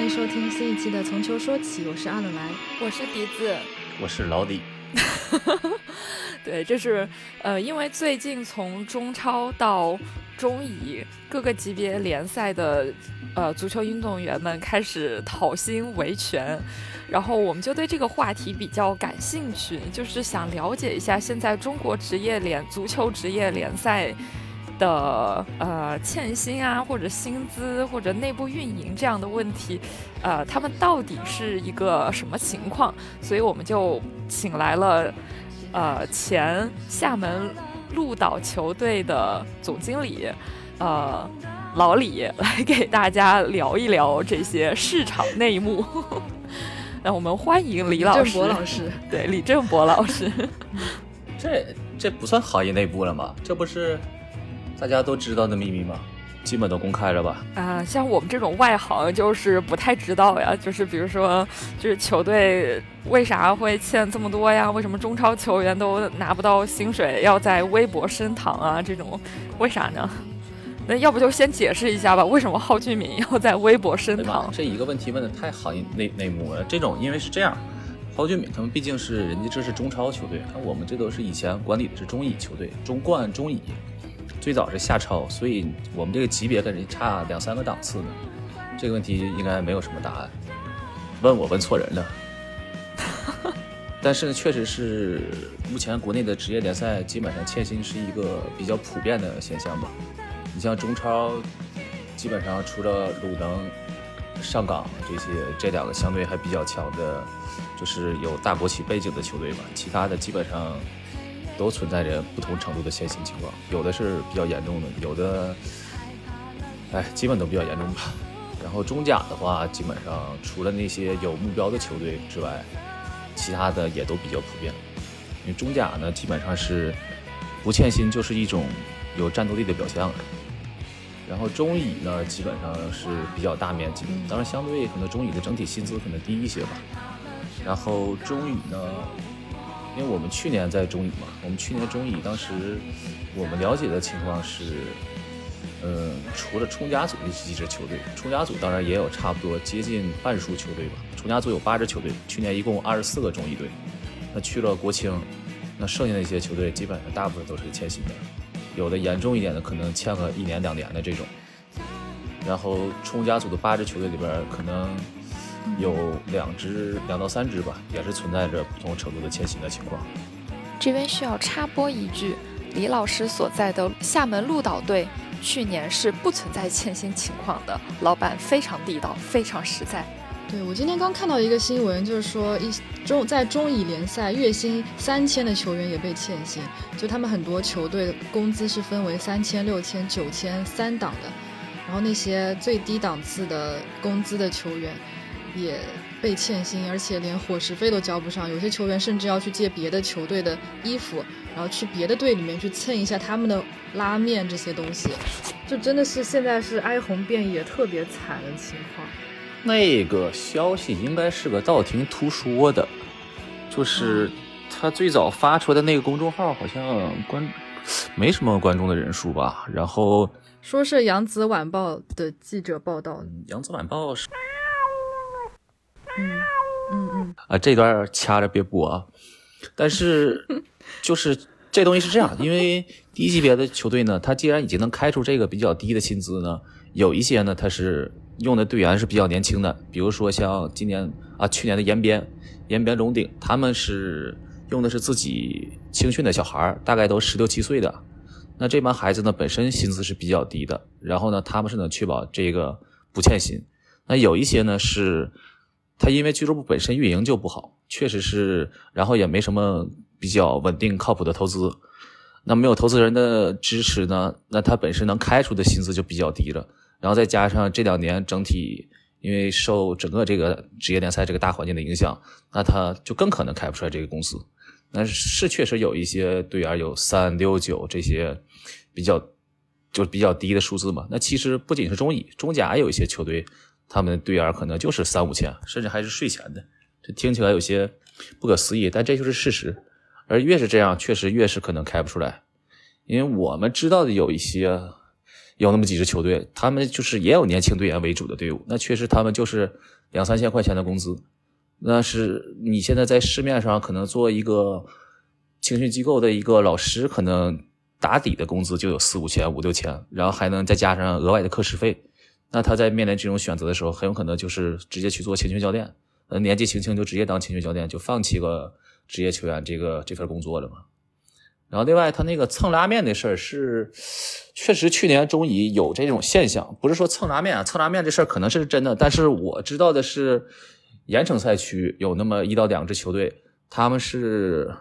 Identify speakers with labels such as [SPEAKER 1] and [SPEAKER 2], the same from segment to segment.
[SPEAKER 1] 欢迎收听新一期的《从球说起》，我是阿冷来，
[SPEAKER 2] 我是笛子，
[SPEAKER 3] 我是老李。
[SPEAKER 2] 对，这是呃，因为最近从中超到中乙各个级别联赛的呃足球运动员们开始讨薪维权，然后我们就对这个话题比较感兴趣，就是想了解一下现在中国职业联足球职业联赛。的呃欠薪啊，或者薪资，或者内部运营这样的问题，呃，他们到底是一个什么情况？所以我们就请来了呃前厦门鹿岛球队的总经理呃老李 来给大家聊一聊这些市场内幕。那我们欢迎李老师，
[SPEAKER 1] 老师，
[SPEAKER 2] 对李正博老师。
[SPEAKER 3] 这这不算行业内部了吗？这不是？大家都知道的秘密吗？基本都公开了吧？
[SPEAKER 2] 啊，像我们这种外行就是不太知道呀。就是比如说，就是球队为啥会欠这么多呀？为什么中超球员都拿不到薪水，要在微博升堂啊？这种为啥呢？那要不就先解释一下吧，为什么郝俊敏要在微博升堂？
[SPEAKER 3] 这一个问题问的太行业内内幕了。这种因为是这样，郝俊敏他们毕竟是人家这是中超球队，那我们这都是以前管理的是中乙球队，中冠、中乙。最早是夏超，所以我们这个级别跟人差两三个档次呢。这个问题应该没有什么答案。问我问错人了。但是呢，确实是目前国内的职业联赛基本上欠薪是一个比较普遍的现象吧。你像中超，基本上除了鲁能、上港这些这两个相对还比较强的，就是有大国企背景的球队吧，其他的基本上。都存在着不同程度的欠薪情况，有的是比较严重的，有的，哎，基本都比较严重吧。然后中甲的话，基本上除了那些有目标的球队之外，其他的也都比较普遍。因为中甲呢，基本上是不欠薪就是一种有战斗力的表象。然后中乙呢，基本上是比较大面积的，当然相对可能中乙的整体薪资可能低一些吧。然后中乙呢。因为我们去年在中乙嘛，我们去年中乙当时我们了解的情况是，嗯，除了冲甲组这几支球队，冲甲组当然也有差不多接近半数球队吧。冲甲组有八支球队，去年一共二十四个中乙队，那去了国青，那剩下那些球队基本上大部分都是欠薪的，有的严重一点的可能欠个一年两年的这种。然后冲甲组的八支球队里边可能。有两支，两到三支吧，也是存在着不同程度的欠薪的情况。
[SPEAKER 2] 这边需要插播一句，李老师所在的厦门鹭岛队去年是不存在欠薪情况的，老板非常地道，非常实在。
[SPEAKER 1] 对我今天刚看到一个新闻，就是说一中在中乙联赛月薪三千的球员也被欠薪，就他们很多球队工资是分为三千、六千、九千三档的，然后那些最低档次的工资的球员。也被欠薪，而且连伙食费都交不上。有些球员甚至要去借别的球队的衣服，然后去别的队里面去蹭一下他们的拉面这些东西。就真的是现在是哀鸿遍野，特别惨的情况。
[SPEAKER 3] 那个消息应该是个道听途说的，就是他最早发出来的那个公众号好像关没什么观众的人数吧。然后
[SPEAKER 1] 说是扬子晚报的记者报道，
[SPEAKER 3] 扬子晚报是。
[SPEAKER 1] 嗯嗯嗯
[SPEAKER 3] 啊，这段掐着别播啊！但是 就是这东西是这样，因为低级别的球队呢，他既然已经能开出这个比较低的薪资呢，有一些呢，他是用的队员是比较年轻的，比如说像今年啊，去年的延边、延边龙鼎，他们是用的是自己青训的小孩大概都十六七岁的。那这帮孩子呢，本身薪资是比较低的，然后呢，他们是能确保这个不欠薪。那有一些呢是。他因为俱乐部本身运营就不好，确实是，然后也没什么比较稳定靠谱的投资，那没有投资人的支持呢，那他本身能开出的薪资就比较低了，然后再加上这两年整体因为受整个这个职业联赛这个大环境的影响，那他就更可能开不出来这个公司。那是确实有一些队员有三六九这些比较就比较低的数字嘛。那其实不仅是中乙、中甲有一些球队。他们的队员可能就是三五千，甚至还是税前的，这听起来有些不可思议，但这就是事实。而越是这样，确实越是可能开不出来。因为我们知道的有一些，有那么几支球队，他们就是也有年轻队员为主的队伍，那确实他们就是两三千块钱的工资，那是你现在在市面上可能做一个青训机构的一个老师，可能打底的工资就有四五千、五六千，然后还能再加上额外的课时费，那他在面临这种选择的时候，很有可能就是直接去做青训教练，呃，年纪轻轻就直接当青训教练，就放弃个职业球员这个这份工作了嘛。然后另外，他那个蹭拉面的事儿是，确实去年中乙有这种现象，不是说蹭拉面啊，蹭拉面这事儿可能是真的，但是我知道的是，盐城赛区有那么一到两支球队，他们是，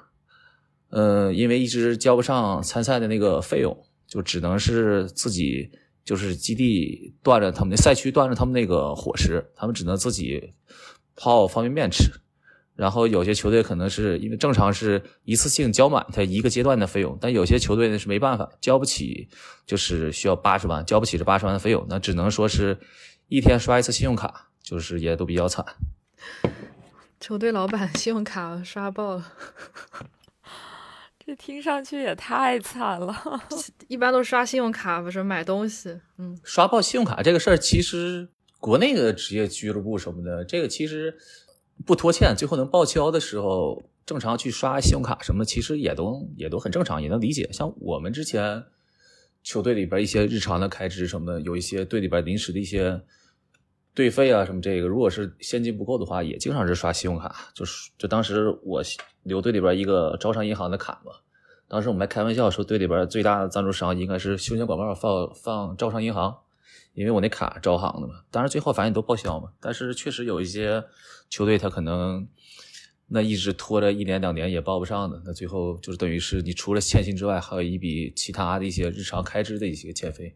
[SPEAKER 3] 呃，因为一直交不上参赛的那个费用，就只能是自己就是基地断了他们的赛区断了他们那个伙食，他们只能自己泡方便面吃。然后有些球队可能是因为正常是一次性交满他一个阶段的费用，但有些球队呢是没办法交不起，就是需要八十万交不起这八十万的费用，那只能说是一天刷一次信用卡，就是也都比较惨。
[SPEAKER 1] 球队老板信用卡刷爆了，
[SPEAKER 2] 这听上去也太惨了。
[SPEAKER 1] 一般都刷信用卡不是买东西，嗯，
[SPEAKER 3] 刷爆信用卡这个事儿，其实国内的职业俱乐部什么的，这个其实。不拖欠，最后能报销的时候，正常去刷信用卡什么，其实也都也都很正常，也能理解。像我们之前球队里边一些日常的开支什么的，有一些队里边临时的一些队费啊什么，这个如果是现金不够的话，也经常是刷信用卡。就是就当时我留队里边一个招商银行的卡嘛，当时我们还开玩笑说队里边最大的赞助商应该是休闲广告放放招商银行。因为我那卡招行的嘛，当然最后反正都报销嘛。但是确实有一些球队他可能那一直拖着一年两年也报不上的，那最后就是等于是你除了欠薪之外，还有一笔其他的一些日常开支的一些欠费。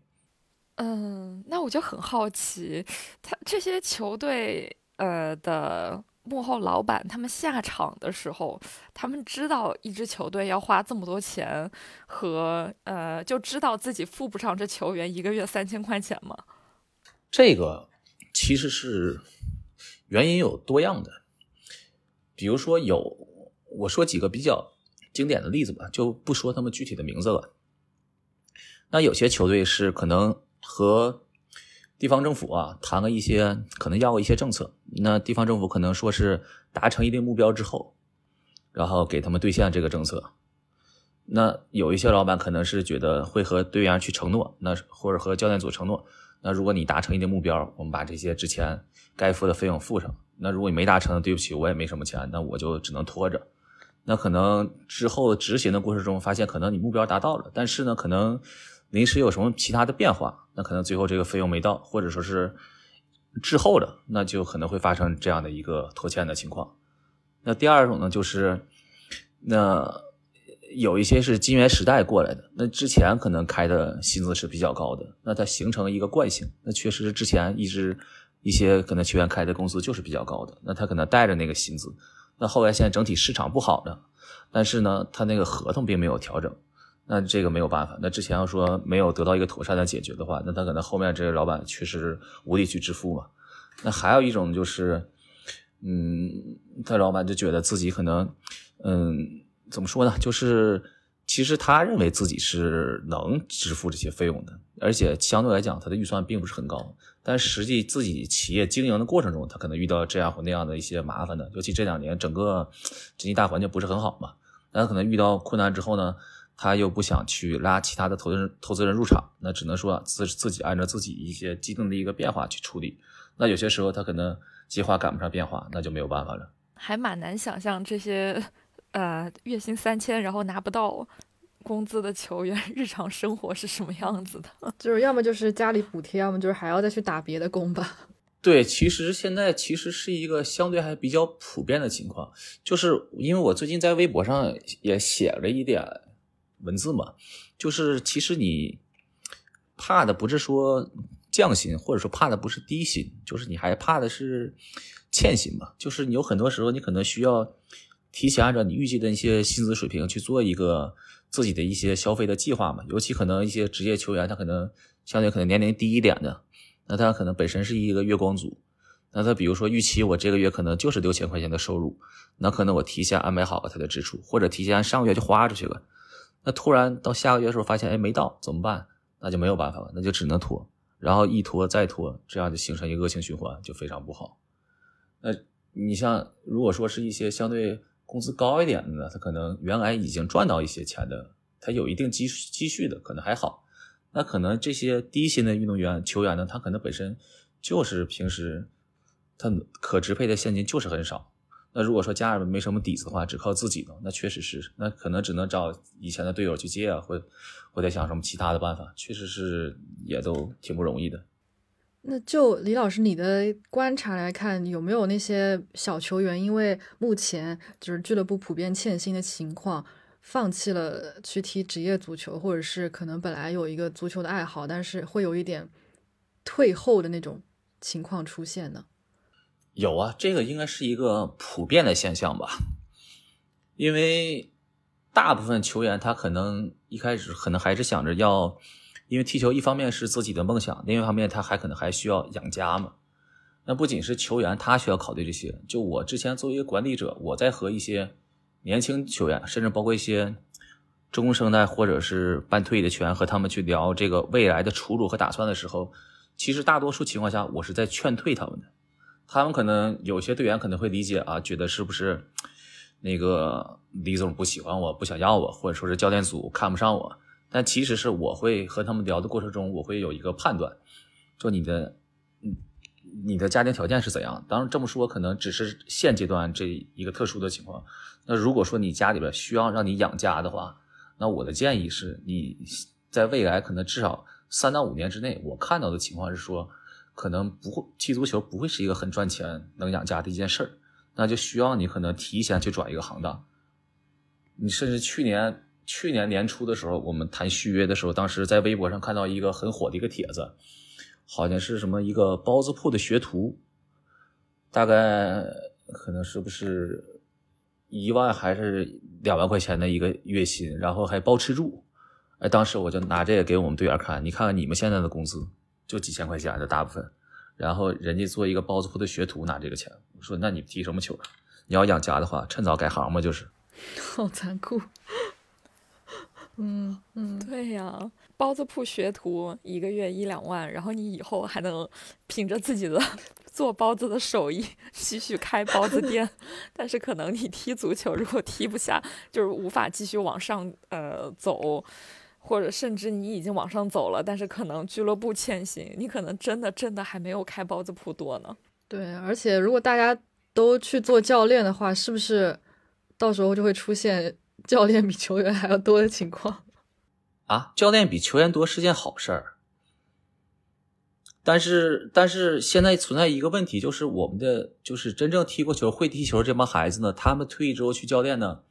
[SPEAKER 2] 嗯，那我就很好奇，他这些球队呃的。幕后老板他们下场的时候，他们知道一支球队要花这么多钱，和呃就知道自己付不上这球员一个月三千块钱吗？
[SPEAKER 3] 这个其实是原因有多样的，比如说有我说几个比较经典的例子吧，就不说他们具体的名字了。那有些球队是可能和。地方政府啊，谈了一些可能要一些政策，那地方政府可能说是达成一定目标之后，然后给他们兑现这个政策。那有一些老板可能是觉得会和队员去承诺，那或者和教练组承诺，那如果你达成一定目标，我们把这些之前该付的费用付上。那如果你没达成，对不起，我也没什么钱，那我就只能拖着。那可能之后执行的过程中发现，可能你目标达到了，但是呢，可能。临时有什么其他的变化，那可能最后这个费用没到，或者说是滞后的，那就可能会发生这样的一个拖欠的情况。那第二种呢，就是那有一些是金元时代过来的，那之前可能开的薪资是比较高的，那它形成一个惯性，那确实是之前一直一些可能球员开的工资就是比较高的，那他可能带着那个薪资，那后来现在整体市场不好了，但是呢，他那个合同并没有调整。那这个没有办法。那之前要说没有得到一个妥善的解决的话，那他可能后面这个老板确实无力去支付嘛。那还有一种就是，嗯，他老板就觉得自己可能，嗯，怎么说呢？就是其实他认为自己是能支付这些费用的，而且相对来讲他的预算并不是很高。但实际自己企业经营的过程中，他可能遇到这样或那样的一些麻烦的。尤其这两年整个经济大环境不是很好嘛，那可能遇到困难之后呢？他又不想去拉其他的投资人投资人入场，那只能说自自己按照自己一些既定的一个变化去处理。那有些时候他可能计划赶不上变化，那就没有办法了。
[SPEAKER 2] 还蛮难想象这些呃月薪三千然后拿不到工资的球员日常生活是什么样子的。
[SPEAKER 1] 就是要么就是家里补贴，要么就是还要再去打别的工吧。
[SPEAKER 3] 对，其实现在其实是一个相对还比较普遍的情况，就是因为我最近在微博上也写了一点。文字嘛，就是其实你怕的不是说降薪，或者说怕的不是低薪，就是你还怕的是欠薪嘛。就是你有很多时候，你可能需要提前按照你预计的一些薪资水平去做一个自己的一些消费的计划嘛。尤其可能一些职业球员，他可能相对可能年龄低一点的，那他可能本身是一个月光族，那他比如说预期我这个月可能就是六千块钱的收入，那可能我提前安排好了他的支出，或者提前上个月就花出去了。那突然到下个月的时候发现，哎，没到怎么办？那就没有办法了，那就只能拖，然后一拖再拖，这样就形成一个恶性循环，就非常不好。那你像如果说是一些相对工资高一点的呢，他可能原来已经赚到一些钱的，他有一定积积蓄的，可能还好。那可能这些低薪的运动员球员呢，他可能本身就是平时他可支配的现金就是很少。那如果说家里面没什么底子的话，只靠自己呢，那确实是，那可能只能找以前的队友去借啊，或或者想什么其他的办法，确实是也都挺不容易的。
[SPEAKER 1] 那就李老师你的观察来看，有没有那些小球员因为目前就是俱乐部普遍欠薪的情况，放弃了去踢职业足球，或者是可能本来有一个足球的爱好，但是会有一点退后的那种情况出现呢？
[SPEAKER 3] 有啊，这个应该是一个普遍的现象吧，因为大部分球员他可能一开始可能还是想着要，因为踢球一方面是自己的梦想，另一方面他还可能还需要养家嘛。那不仅是球员，他需要考虑这些。就我之前作为一个管理者，我在和一些年轻球员，甚至包括一些中生代或者是半退役的球员，和他们去聊这个未来的出路和打算的时候，其实大多数情况下，我是在劝退他们的。他们可能有些队员可能会理解啊，觉得是不是那个李总不喜欢我，不想要我，或者说是教练组看不上我。但其实是我会和他们聊的过程中，我会有一个判断，说你的，嗯，你的家庭条件是怎样。当然这么说可能只是现阶段这一个特殊的情况。那如果说你家里边需要让你养家的话，那我的建议是你在未来可能至少三到五年之内，我看到的情况是说。可能不会踢足球不会是一个很赚钱能养家的一件事儿，那就需要你可能提前去转一个行当。你甚至去年去年年初的时候，我们谈续约的时候，当时在微博上看到一个很火的一个帖子，好像是什么一个包子铺的学徒，大概可能是不是一万还是两万块钱的一个月薪，然后还包吃住。哎，当时我就拿这个给我们队员看，你看看你们现在的工资。就几千块钱的大部分，然后人家做一个包子铺的学徒拿这个钱，我说那你踢什么球啊？你要养家的话，趁早改行吧，就是。
[SPEAKER 1] 好残酷。嗯嗯，
[SPEAKER 2] 对呀，包子铺学徒一个月一两万，然后你以后还能凭着自己的做包子的手艺继续开包子店，但是可能你踢足球如果踢不下，就是无法继续往上呃走。或者甚至你已经往上走了，但是可能俱乐部欠薪，你可能真的真的还没有开包子铺多呢。
[SPEAKER 1] 对，而且如果大家都去做教练的话，是不是到时候就会出现教练比球员还要多的情况？
[SPEAKER 3] 啊，教练比球员多是件好事儿，但是但是现在存在一个问题，就是我们的就是真正踢过球、会踢球这帮孩子呢，他们退役之后去教练呢。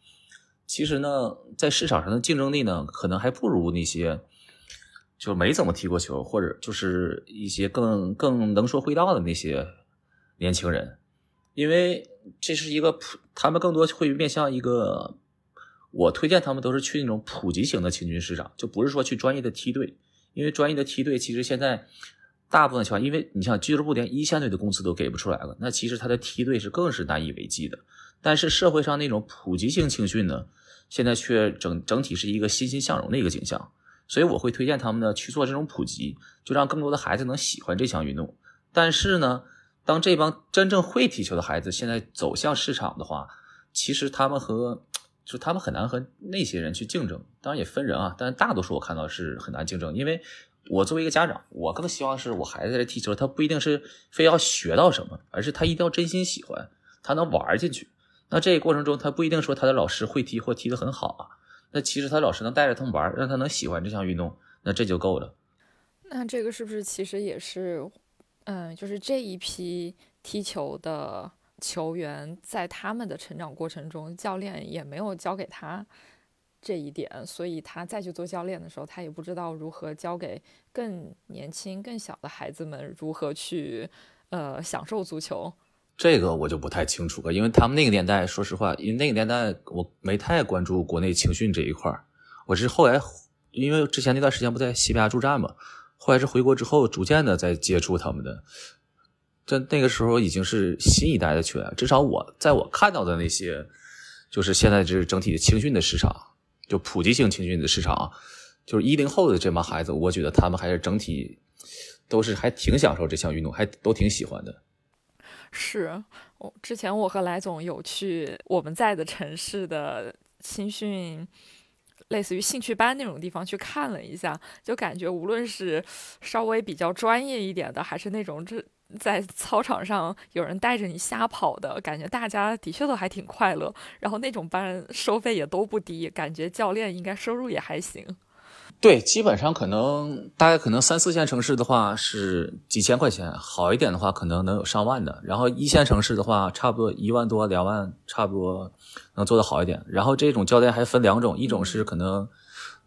[SPEAKER 3] 其实呢，在市场上的竞争力呢，可能还不如那些就没怎么踢过球，或者就是一些更更能说会道的那些年轻人，因为这是一个普，他们更多会面向一个，我推荐他们都是去那种普及型的青训市场，就不是说去专业的梯队，因为专业的梯队其实现在大部分情况，因为你像俱乐部连一线队的工资都给不出来了，那其实他的梯队是更是难以为继的。但是社会上那种普及性青训呢？现在却整整体是一个欣欣向荣的一个景象，所以我会推荐他们呢去做这种普及，就让更多的孩子能喜欢这项运动。但是呢，当这帮真正会踢球的孩子现在走向市场的话，其实他们和就他们很难和那些人去竞争。当然也分人啊，但大多数我看到是很难竞争。因为我作为一个家长，我更希望是我孩子在这踢球，他不一定是非要学到什么，而是他一定要真心喜欢，他能玩进去。那这个过程中，他不一定说他的老师会踢或踢得很好啊。那其实他老师能带着他们玩，让他能喜欢这项运动，那这就够了。
[SPEAKER 2] 那这个是不是其实也是，嗯，就是这一批踢球的球员，在他们的成长过程中，教练也没有教给他这一点，所以他再去做教练的时候，他也不知道如何教给更年轻、更小的孩子们如何去，呃，享受足球。
[SPEAKER 3] 这个我就不太清楚了，因为他们那个年代，说实话，因为那个年代我没太关注国内青训这一块我是后来，因为之前那段时间不在西班牙驻战嘛，后来是回国之后，逐渐的在接触他们的。这那个时候已经是新一代的球员，至少我在我看到的那些，就是现在这整体的青训的市场，就普及性青训的市场，就是一零后的这帮孩子，我觉得他们还是整体都是还挺享受这项运动，还都挺喜欢的。
[SPEAKER 2] 是我之前我和来总有去我们在的城市的青训，类似于兴趣班那种地方去看了一下，就感觉无论是稍微比较专业一点的，还是那种这在操场上有人带着你瞎跑的感觉，大家的确都还挺快乐。然后那种班收费也都不低，感觉教练应该收入也还行。
[SPEAKER 3] 对，基本上可能大概可能三四线城市的话是几千块钱，好一点的话可能能有上万的。然后一线城市的话，差不多一万多、两万，差不多能做得好一点。然后这种教练还分两种，一种是可能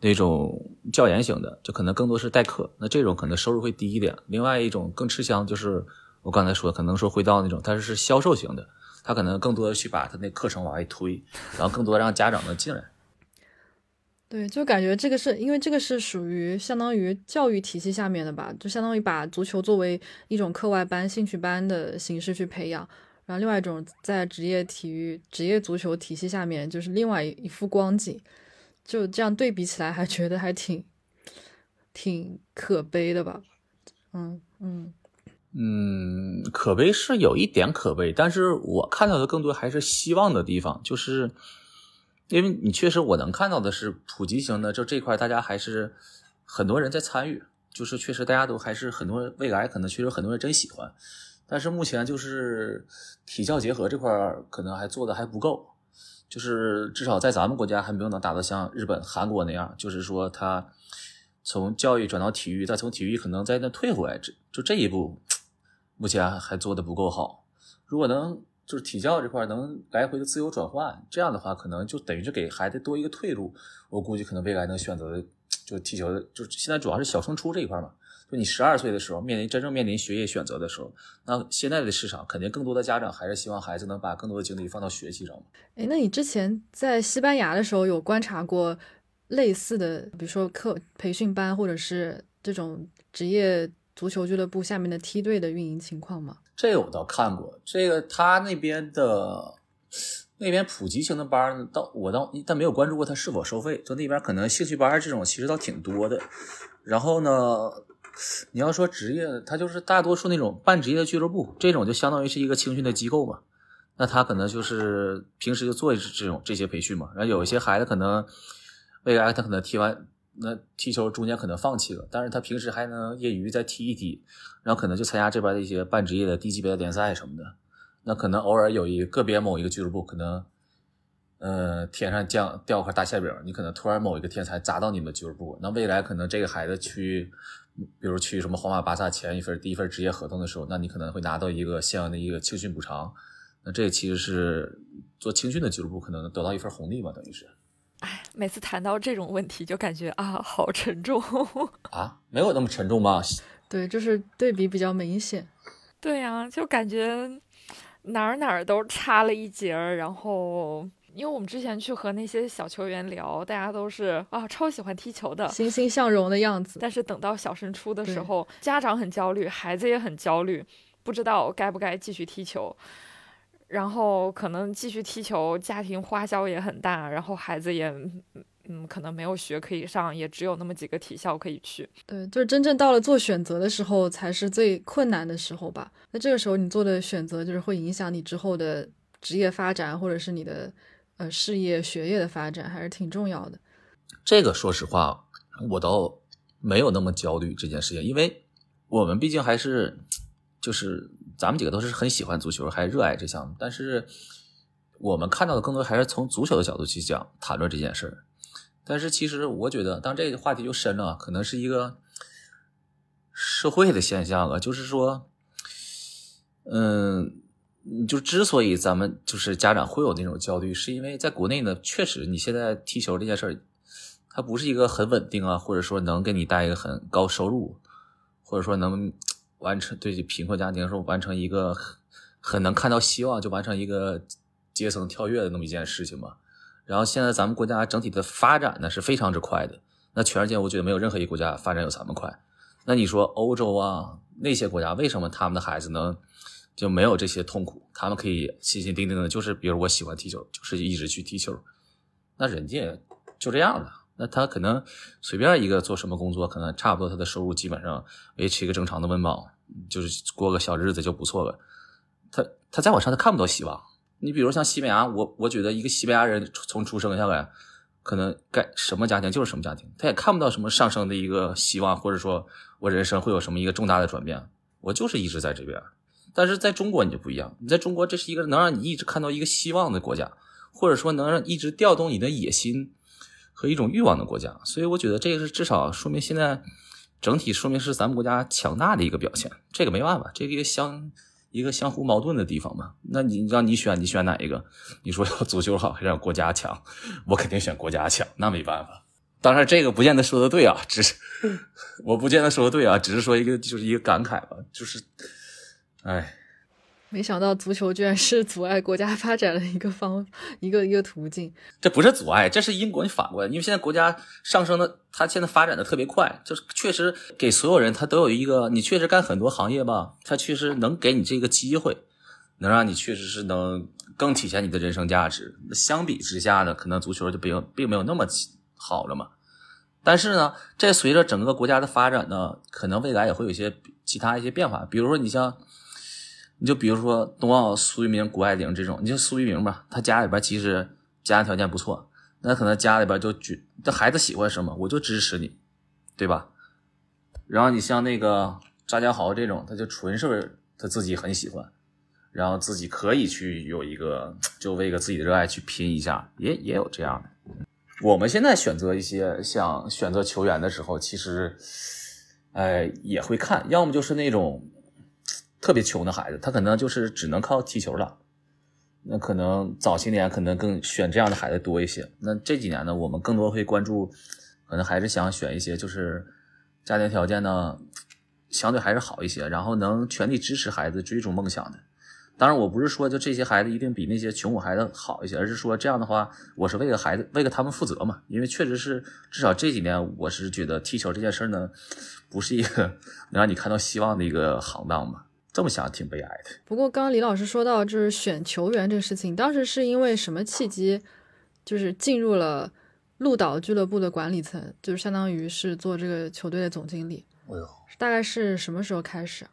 [SPEAKER 3] 那种教研型的，就可能更多是代课，那这种可能收入会低一点。另外一种更吃香，就是我刚才说，可能说会到那种，但是是销售型的，他可能更多的去把他那课程往外推，然后更多让家长能进来。
[SPEAKER 1] 对，就感觉这个是因为这个是属于相当于教育体系下面的吧，就相当于把足球作为一种课外班、兴趣班的形式去培养。然后另外一种在职业体育、职业足球体系下面，就是另外一副光景。就这样对比起来，还觉得还挺挺可悲的吧？嗯嗯
[SPEAKER 3] 嗯，可悲是有一点可悲，但是我看到的更多还是希望的地方，就是。因为你确实，我能看到的是普及型的，就这块大家还是很多人在参与，就是确实大家都还是很多未来可能确实很多人真喜欢，但是目前就是体教结合这块可能还做的还不够，就是至少在咱们国家还没有能达到像日本、韩国那样，就是说他从教育转到体育，再从体育可能再那退回来，这就这一步目前还做的不够好，如果能。就是体教这块能来回的自由转换，这样的话可能就等于是给孩子多一个退路。我估计可能未来能选择的就踢球的，就是现在主要是小升初这一块嘛。就你十二岁的时候面临真正面临学业选择的时候，那现在的市场肯定更多的家长还是希望孩子能把更多的精力放到学习上。
[SPEAKER 1] 哎，那你之前在西班牙的时候有观察过类似的，比如说课培训班或者是这种职业足球俱乐部下面的梯队的运营情况吗？
[SPEAKER 3] 这个我倒看过，这个他那边的那边普及型的班，倒我倒但没有关注过他是否收费。就那边可能兴趣班这种其实倒挺多的。然后呢，你要说职业，他就是大多数那种半职业的俱乐部，这种就相当于是一个青训的机构嘛。那他可能就是平时就做这种这些培训嘛。然后有一些孩子可能未来他可能踢完。那踢球中间可能放弃了，但是他平时还能业余再踢一踢，然后可能就参加这边的一些半职业的低级别的联赛什么的。那可能偶尔有一个别某一个俱乐部可能，呃，天上降掉块大馅饼，你可能突然某一个天才砸到你们俱乐部，那未来可能这个孩子去，比如去什么皇马、巴萨签一份第一份职业合同的时候，那你可能会拿到一个相应的一个青训补偿。那这其实是做青训的俱乐部可能得到一份红利嘛，等于是。
[SPEAKER 2] 哎，每次谈到这种问题，就感觉啊，好沉重
[SPEAKER 3] 啊！没有那么沉重吧？
[SPEAKER 1] 对，就是对比比较明显。
[SPEAKER 2] 对呀，就感觉哪儿哪儿都差了一截儿。然后，因为我们之前去和那些小球员聊，大家都是啊，超喜欢踢球的，
[SPEAKER 1] 欣欣向荣的样子。
[SPEAKER 2] 但是等到小升初的时候，家长很焦虑，孩子也很焦虑，不知道该不该继续踢球。然后可能继续踢球，家庭花销也很大，然后孩子也，嗯，可能没有学可以上，也只有那么几个体校可以去。
[SPEAKER 1] 对，就是真正到了做选择的时候，才是最困难的时候吧。那这个时候你做的选择，就是会影响你之后的职业发展，或者是你的呃事业、学业的发展，还是挺重要的。
[SPEAKER 3] 这个说实话，我倒没有那么焦虑这件事情，因为我们毕竟还是就是。咱们几个都是很喜欢足球，还热爱这项目，但是我们看到的更多还是从足球的角度去讲谈论这件事。但是其实我觉得，当这个话题就深了，可能是一个社会的现象了。就是说，嗯，就之所以咱们就是家长会有那种焦虑，是因为在国内呢，确实你现在踢球这件事儿，它不是一个很稳定啊，或者说能给你带一个很高收入，或者说能。完成对贫困家庭说完成一个很能看到希望就完成一个阶层跳跃的那么一件事情嘛。然后现在咱们国家整体的发展呢是非常之快的，那全世界我觉得没有任何一个国家发展有咱们快。那你说欧洲啊那些国家为什么他们的孩子能就没有这些痛苦？他们可以心心定定的，就是比如我喜欢踢球，就是一直去踢球。那人家就这样的，那他可能随便一个做什么工作，可能差不多他的收入基本上维持一个正常的温饱，就是过个小日子就不错了。他他再往上他看不到希望。你比如像西班牙，我我觉得一个西班牙人从出生下来，可能该什么家庭就是什么家庭，他也看不到什么上升的一个希望，或者说我人生会有什么一个重大的转变。我就是一直在这边。但是在中国你就不一样，你在中国这是一个能让你一直看到一个希望的国家，或者说能让一直调动你的野心和一种欲望的国家。所以我觉得这个是至少说明现在整体说明是咱们国家强大的一个表现。这个没办法，这个一个相。一个相互矛盾的地方嘛，那你让你选，你选哪一个？你说要足球好还是让国家强？我肯定选国家强，那没办法。当然这个不见得说的对啊，只是我不见得说的对啊，只是说一个就是一个感慨吧，就是，哎。
[SPEAKER 1] 没想到足球居然是阻碍国家发展的一个方一个一个途径。
[SPEAKER 3] 这不是阻碍，这是因果你反过来，因为现在国家上升的，它现在发展的特别快，就是确实给所有人他都有一个，你确实干很多行业吧，他确实能给你这个机会，能让你确实是能更体现你的人生价值。相比之下呢，可能足球就并并没有那么好了嘛。但是呢，这随着整个国家的发展呢，可能未来也会有一些其他一些变化，比如说你像。你就比如说冬奥苏一鸣、谷爱凌这种，你就苏一鸣吧，他家里边其实家庭条件不错，那可能家里边就觉这孩子喜欢什么，我就支持你，对吧？然后你像那个张家豪这种，他就纯是他自己很喜欢，然后自己可以去有一个，就为个自己的热爱去拼一下，也也有这样的。我们现在选择一些像选择球员的时候，其实，哎，也会看，要么就是那种。特别穷的孩子，他可能就是只能靠踢球了。那可能早些年可能更选这样的孩子多一些。那这几年呢，我们更多会关注，可能还是想选一些就是家庭条件呢相对还是好一些，然后能全力支持孩子追逐梦想的。当然，我不是说就这些孩子一定比那些穷苦孩子好一些，而是说这样的话，我是为了孩子，为了他们负责嘛。因为确实是至少这几年，我是觉得踢球这件事呢，不是一个 能让你看到希望的一个行当嘛。这么想挺悲哀的。
[SPEAKER 1] 不过刚刚李老师说到，就是选球员这个事情，当时是因为什么契机，就是进入了鹿岛俱乐部的管理层，就是相当于是做这个球队的总经理。
[SPEAKER 3] 哎呦，
[SPEAKER 1] 大概是什么时候开始？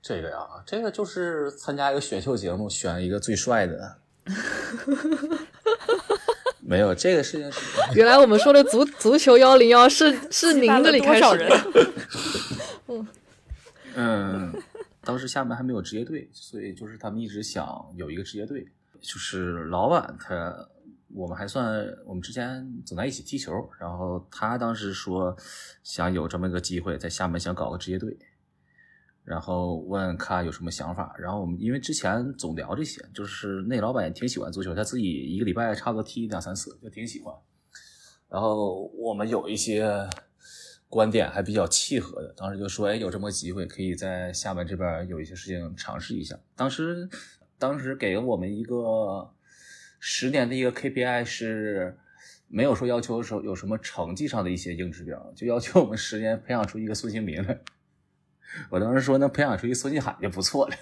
[SPEAKER 3] 这个呀，这个就是参加一个选秀节目，选一个最帅的。没有这个事情是。
[SPEAKER 1] 原来我们说的足足球幺零幺是是您这里开始
[SPEAKER 2] 的。
[SPEAKER 3] 嗯 嗯。当时厦门还没有职业队，所以就是他们一直想有一个职业队。就是老板他，我们还算我们之前总在一起踢球，然后他当时说想有这么一个机会，在厦门想搞个职业队，然后问看有什么想法。然后我们因为之前总聊这些，就是那老板也挺喜欢足球，他自己一个礼拜差不多踢两三次，就挺喜欢。然后我们有一些。观点还比较契合的，当时就说，哎，有这么个机会，可以在厦门这边有一些事情尝试一下。当时，当时给了我们一个十年的一个 KPI，是没有说要求说有什么成绩上的一些硬指标，就要求我们十年培养出一个孙兴民来。我当时说，能培养出一个孙继海就不错了。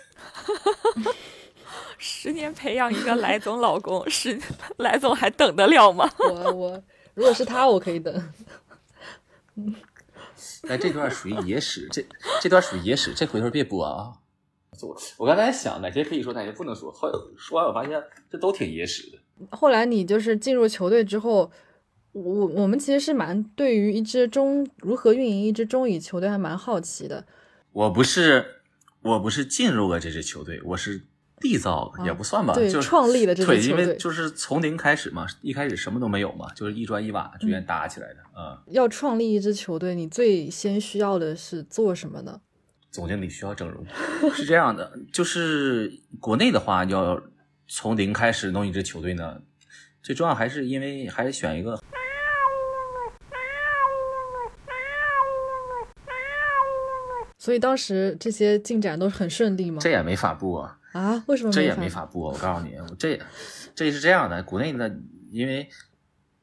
[SPEAKER 2] 十年培养一个来总老公，十来总还等得了吗？
[SPEAKER 1] 我我，如果是他，我可以等。
[SPEAKER 3] 嗯。哎，这段属于野史，这这段属于野史，这回头别播啊！我我刚才想哪些可以说，哪些不能说。后说完我发现这都挺野史的。
[SPEAKER 1] 后来你就是进入球队之后，我我们其实是蛮对于一支中如何运营一支中乙球队还蛮好奇的。
[SPEAKER 3] 我不是我不是进入了这支球队，我是。缔造也不算吧，就
[SPEAKER 1] 创立的这
[SPEAKER 3] 对，因为就是从零开始嘛，一开始什么都没有嘛，就是一砖一瓦逐渐搭起来的嗯。
[SPEAKER 1] 要创立一支球队，你最先需要的是做什么呢？
[SPEAKER 3] 总经理需要整容，是这样的，就是国内的话，要从零开始弄一支球队呢，最重要还是因为还是选一个。
[SPEAKER 1] 所以当时这些进展都很顺利吗？
[SPEAKER 3] 这也没法布啊。
[SPEAKER 1] 啊？为什么
[SPEAKER 3] 这也没法播？我告诉你，这这是这样的，国内的，因为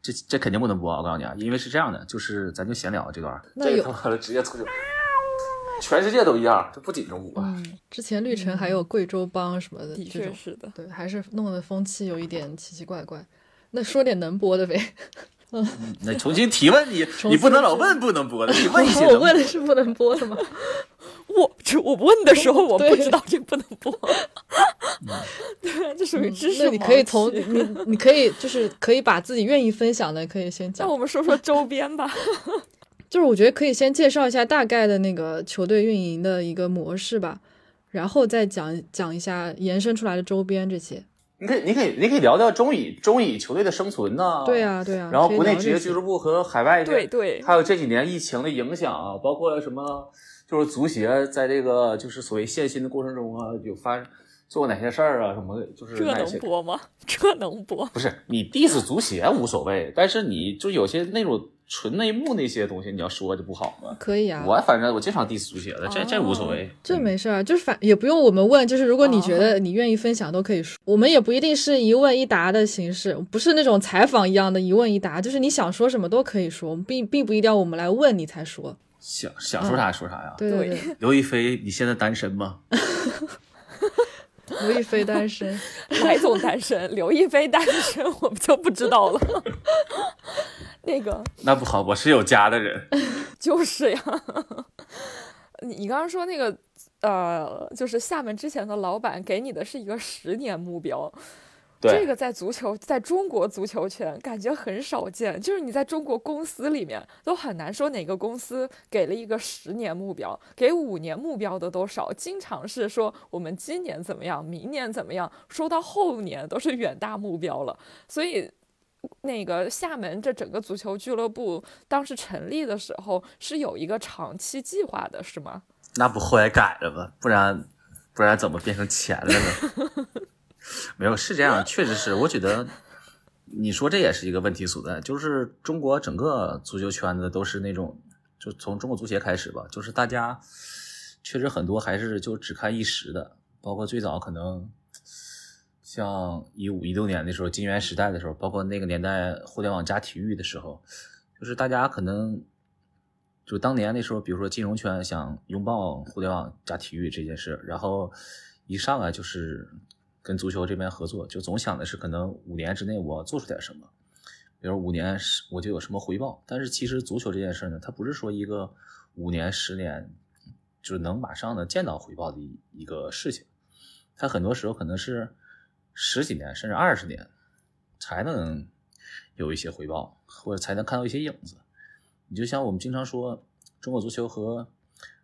[SPEAKER 3] 这这肯定不能播。我告诉你啊，因为是这样的，就是咱就闲聊这段，这个他妈的职业足球，全世界都一样，这不仅中国。
[SPEAKER 1] 嗯，之前绿城还有贵州帮什么的，
[SPEAKER 2] 的确是的，
[SPEAKER 1] 对，还是弄的风气有一点奇奇怪怪。那说点能播的呗。
[SPEAKER 3] 嗯，那重新提问你，你不能老问不能播的，你问一些
[SPEAKER 1] 我问的是不能播的吗？
[SPEAKER 2] 我就我问的时候我不知道这不能播，对，这属于知识。
[SPEAKER 1] 那你可以从你你可以就是可以把自己愿意分享的可以先讲。
[SPEAKER 2] 那我们说说周边吧，
[SPEAKER 1] 就是我觉得可以先介绍一下大概的那个球队运营的一个模式吧，然后再讲讲一下延伸出来的周边这些。
[SPEAKER 3] 你可以你可以你可以聊聊中乙中乙球队的生存呢？
[SPEAKER 1] 对啊对啊。
[SPEAKER 3] 然后国内职业俱乐部和海外
[SPEAKER 2] 对对，
[SPEAKER 3] 还有这几年疫情的影响啊，包括什么？就是足协在这个就是所谓限薪的过程中啊，有发做过哪些事儿啊？什么就是
[SPEAKER 2] 这能播吗？这能播？
[SPEAKER 3] 不是你 diss 足协无所谓，但是你就有些那种纯内幕那些东西，你要说就不好吗？
[SPEAKER 1] 可以啊，
[SPEAKER 3] 我反正我经常 diss 足协的，这这无所谓，
[SPEAKER 1] 这没事儿，就是反也不用我们问，就是如果你觉得你愿意分享都可以说，我们也不一定是一问一答的形式，不是那种采访一样的一问一答，就是你想说什么都可以说，并并不一定要我们来问你才说。
[SPEAKER 3] 想想说啥说啥呀？
[SPEAKER 1] 对对，
[SPEAKER 3] 刘亦菲，你现在单身吗？
[SPEAKER 1] 刘亦菲单身，
[SPEAKER 2] 赖总单身，刘亦菲单身，我们就不知道了。那个，
[SPEAKER 3] 那不好，我是有家的人。
[SPEAKER 2] 就是呀，你你刚刚说那个，呃，就是厦门之前的老板给你的是一个十年目标。这个在足球，在中国足球圈感觉很少见，就是你在中国公司里面都很难说哪个公司给了一个十年目标，给五年目标的都少，经常是说我们今年怎么样，明年怎么样，说到后年都是远大目标了。所以，那个厦门这整个足球俱乐部当时成立的时候是有一个长期计划的，是吗？
[SPEAKER 3] 那不后来改了吧？不然，不然怎么变成钱了呢？没有是这样，确实是。我觉得你说这也是一个问题所在，就是中国整个足球圈子都是那种，就从中国足协开始吧，就是大家确实很多还是就只看一时的。包括最早可能像一五一六年的时候，金元时代的时候，包括那个年代互联网加体育的时候，就是大家可能就当年那时候，比如说金融圈想拥抱互联网加体育这件事，然后一上来就是。跟足球这边合作，就总想的是可能五年之内我做出点什么，比如五年十我就有什么回报。但是其实足球这件事呢，它不是说一个五年十年就能马上的见到回报的一个事情，它很多时候可能是十几年甚至二十年才能有一些回报，或者才能看到一些影子。你就像我们经常说，中国足球和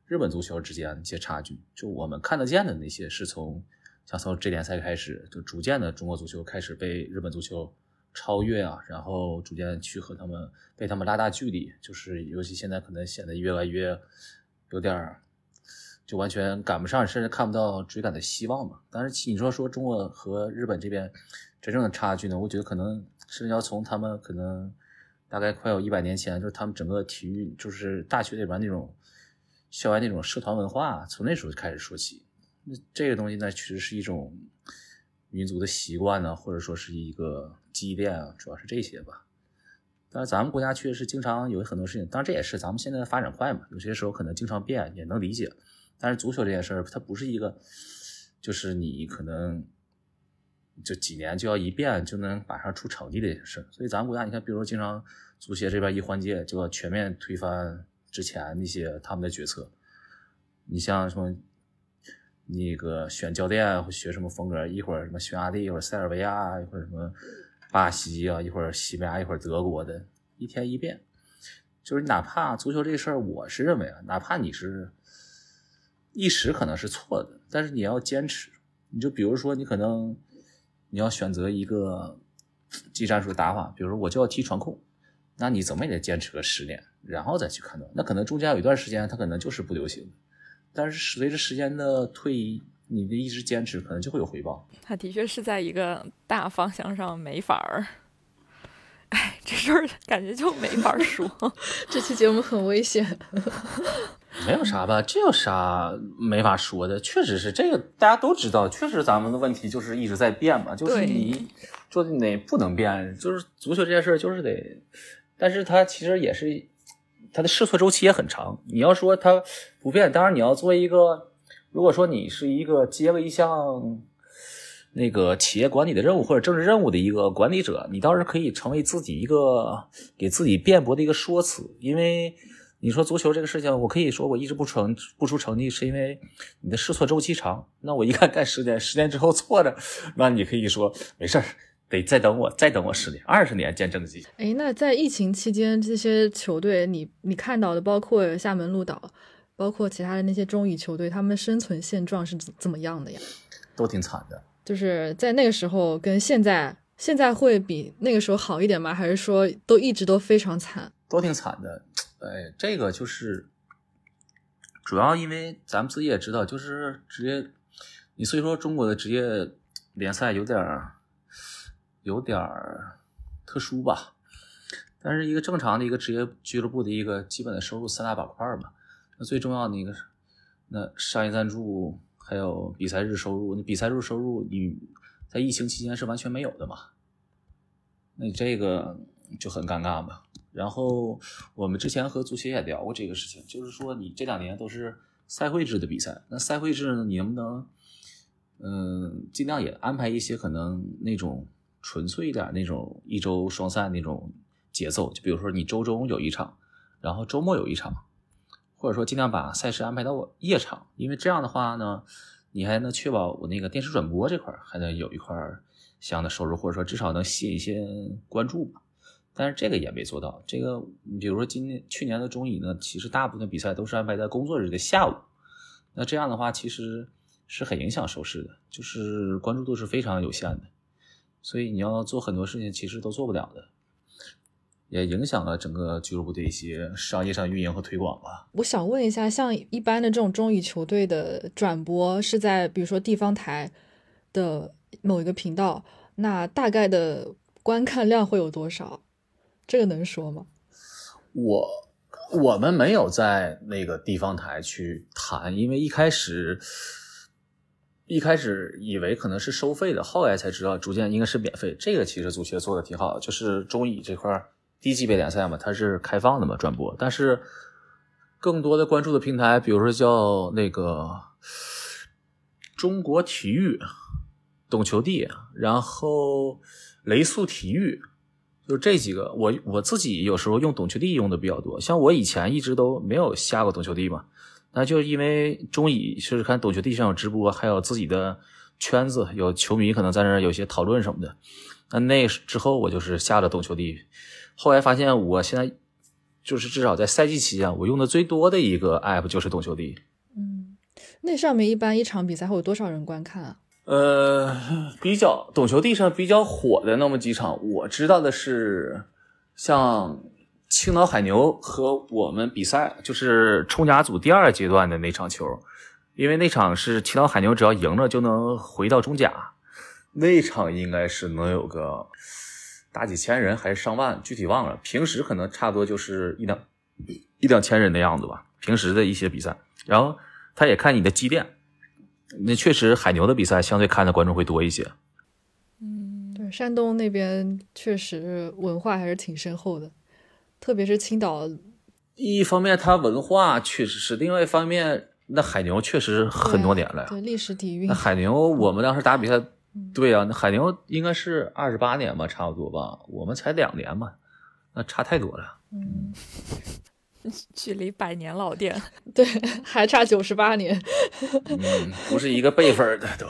[SPEAKER 3] 日本足球之间一些差距，就我们看得见的那些是从。像从这联赛开始，就逐渐的中国足球开始被日本足球超越啊，然后逐渐去和他们被他们拉大距离，就是尤其现在可能显得越来越有点就完全赶不上，甚至看不到追赶的希望嘛。但是你说说中国和日本这边真正的差距呢？我觉得可能是要从他们可能大概快有一百年前，就是他们整个体育就是大学里边那种校园那种社团文化，从那时候就开始说起。那这个东西呢，其实是一种民族的习惯呢，或者说是一个积淀啊，主要是这些吧。但是咱们国家确实是经常有很多事情，当然这也是咱们现在的发展快嘛，有些时候可能经常变，也能理解。但是足球这件事儿，它不是一个，就是你可能就几年就要一变就能马上出成绩的事。所以咱们国家，你看，比如说经常足协这边一换届就要全面推翻之前那些他们的决策。你像什么？那个选教练会学什么风格？一会儿什么匈牙利，一会儿塞尔维亚，一会儿什么巴西啊，一会儿西班牙，一会儿德国的，一天一变。就是哪怕足球这事儿，我是认为啊，哪怕你是一时可能是错的，但是你要坚持。你就比如说，你可能你要选择一个技战术打法，比如说我就要踢传控，那你怎么也得坚持个十年，然后再去看到。那可能中间有一段时间，他可能就是不流行。但是随着时间的推移，你的一直坚持可能就会有回报。
[SPEAKER 2] 他的确是在一个大方向上没法儿，哎，这事儿感觉就没法说。
[SPEAKER 1] 这期节目很危险。
[SPEAKER 3] 没有啥吧？这有啥没法说的？确实是这个，大家都知道。确实，咱们的问题就是一直在变嘛，就是你说的那不能变，就是足球这件事儿就是得，但是它其实也是。它的试错周期也很长。你要说它不变，当然你要做一个，如果说你是一个接了一项那个企业管理的任务或者政治任务的一个管理者，你倒是可以成为自己一个给自己辩驳的一个说辞。因为你说足球这个事情，我可以说我一直不成不出成绩，是因为你的试错周期长。那我一看干十年，十年之后错了，那你可以说没事儿，得再等我，再等我十年、二十年见政绩。
[SPEAKER 1] 哎，那在疫情期间，这些球队你你看到的，包括厦门鹭岛，包括其他的那些中乙球队，他们的生存现状是怎怎么样的呀？
[SPEAKER 3] 都挺惨的。
[SPEAKER 1] 就是在那个时候跟现在，现在会比那个时候好一点吗？还是说都一直都非常惨？
[SPEAKER 3] 都挺惨的。哎，这个就是主要因为咱们自己也知道，就是职业，你虽说中国的职业联赛有点儿有点儿特殊吧，但是一个正常的一个职业俱乐部的一个基本的收入三大板块嘛，那最重要的一个是那商业赞助。还有比赛日收入，那比赛日收入你在疫情期间是完全没有的嘛？那这个就很尴尬嘛。然后我们之前和足协也聊过这个事情，就是说你这两年都是赛会制的比赛，那赛会制呢，你能不能嗯尽量也安排一些可能那种纯粹一点那种一周双赛那种节奏？就比如说你周中有一场，然后周末有一场。或者说尽量把赛事安排到夜场，因为这样的话呢，你还能确保我那个电视转播这块还能有一块相应的收入，或者说至少能吸引一些关注吧。但是这个也没做到。这个，比如说今年、去年的中乙呢，其实大部分比赛都是安排在工作日的下午，那这样的话其实是很影响收视的，就是关注度是非常有限的。所以你要做很多事情，其实都做不了的。也影响了整个俱乐部的一些商业上运营和推广吧。
[SPEAKER 1] 我想问一下，像一般的这种中乙球队的转播是在比如说地方台的某一个频道，那大概的观看量会有多少？这个能说吗？
[SPEAKER 3] 我我们没有在那个地方台去谈，因为一开始一开始以为可能是收费的，后来才知道逐渐应该是免费。这个其实足协做的挺好，就是中乙这块。低级别联赛嘛，它是开放的嘛，转播。但是更多的关注的平台，比如说叫那个中国体育、懂球帝，然后雷速体育，就这几个。我我自己有时候用懂球帝用的比较多。像我以前一直都没有下过懂球帝嘛，那就因为中乙是看懂球帝上有直播，还有自己的圈子有球迷可能在那有些讨论什么的。那那之后我就是下了懂球帝。后来发现，我现在就是至少在赛季期间，我用的最多的一个 app 就是懂球帝。
[SPEAKER 1] 嗯，那上面一般一场比赛会有多少人观看啊？
[SPEAKER 3] 呃，比较懂球帝上比较火的那么几场，我知道的是，像青岛海牛和我们比赛，就是冲甲组第二阶段的那场球，因为那场是青岛海牛只要赢了就能回到中甲，那场应该是能有个。大几千人还是上万，具体忘了。平时可能差不多就是一两一两千人的样子吧。平时的一些比赛，然后他也看你的积淀。那确实海牛的比赛相对看的观众会多一些。
[SPEAKER 1] 嗯，对，山东那边确实文化还是挺深厚的，特别是青岛。
[SPEAKER 3] 一方面，它文化确实是；另外一方面，那海牛确实很多年了。
[SPEAKER 1] 对，历史底蕴。
[SPEAKER 3] 那海牛，我们当时打比赛。对呀，那海牛应该是二十八年吧，差不多吧。我们才两年嘛，那差太多了。
[SPEAKER 1] 嗯，
[SPEAKER 2] 距离百年老店，
[SPEAKER 1] 对，还差九十八年。
[SPEAKER 3] 嗯，不是一个辈分的都。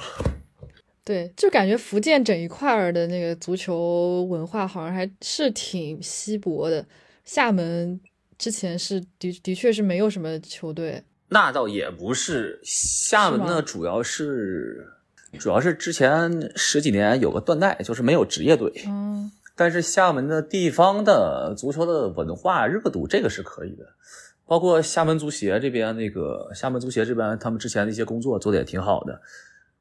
[SPEAKER 1] 对，就感觉福建整一块儿的那个足球文化好像还是挺稀薄的。厦门之前是的的确是没有什么球队。
[SPEAKER 3] 那倒也不是，厦门呢主要是。主要是之前十几年有个断代，就是没有职业队。
[SPEAKER 1] 嗯，
[SPEAKER 3] 但是厦门的地方的足球的文化热度，这个是可以的。包括厦门足协这边，那个厦门足协这边，他们之前的一些工作做的也挺好的。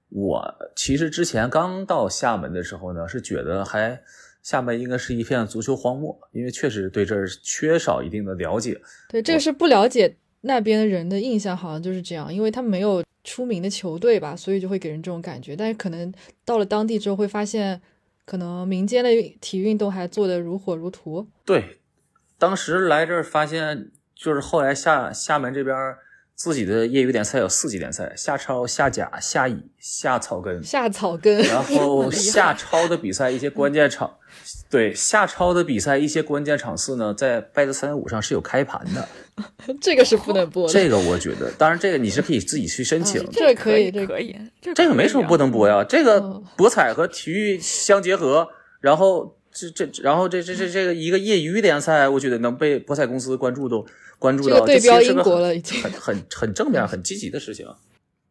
[SPEAKER 3] 我其实之前刚到厦门的时候呢，是觉得还厦门应该是一片足球荒漠，因为确实对这儿缺少一定的了解。
[SPEAKER 1] 对，这个是不了解那边的人的印象，好像就是这样，因为他没有。出名的球队吧，所以就会给人这种感觉。但是可能到了当地之后，会发现可能民间的体育运动还做得如火如荼。
[SPEAKER 3] 对，当时来这儿发现，就是后来厦厦门这边自己的业余联赛有四级联赛：夏超、夏甲、夏乙、夏草根。
[SPEAKER 1] 夏草根，
[SPEAKER 3] 然后 夏超的比赛一些关键场，对夏超的比赛一些关键场次呢，在拜德三六五上是有开盘的。
[SPEAKER 1] 这个是不能播的。
[SPEAKER 3] 这个我觉得，当然这个你是可以自己去申请。
[SPEAKER 1] 这可
[SPEAKER 2] 以，
[SPEAKER 1] 这
[SPEAKER 2] 可以，
[SPEAKER 3] 这个没什么不能播呀。这个博彩和体育相结合，然后这这，然后这这这这个一个业余联赛，我觉得能被博彩公司关注都。关注到，
[SPEAKER 1] 对标英国
[SPEAKER 3] 了，已经很很 很正面、很积极的事情。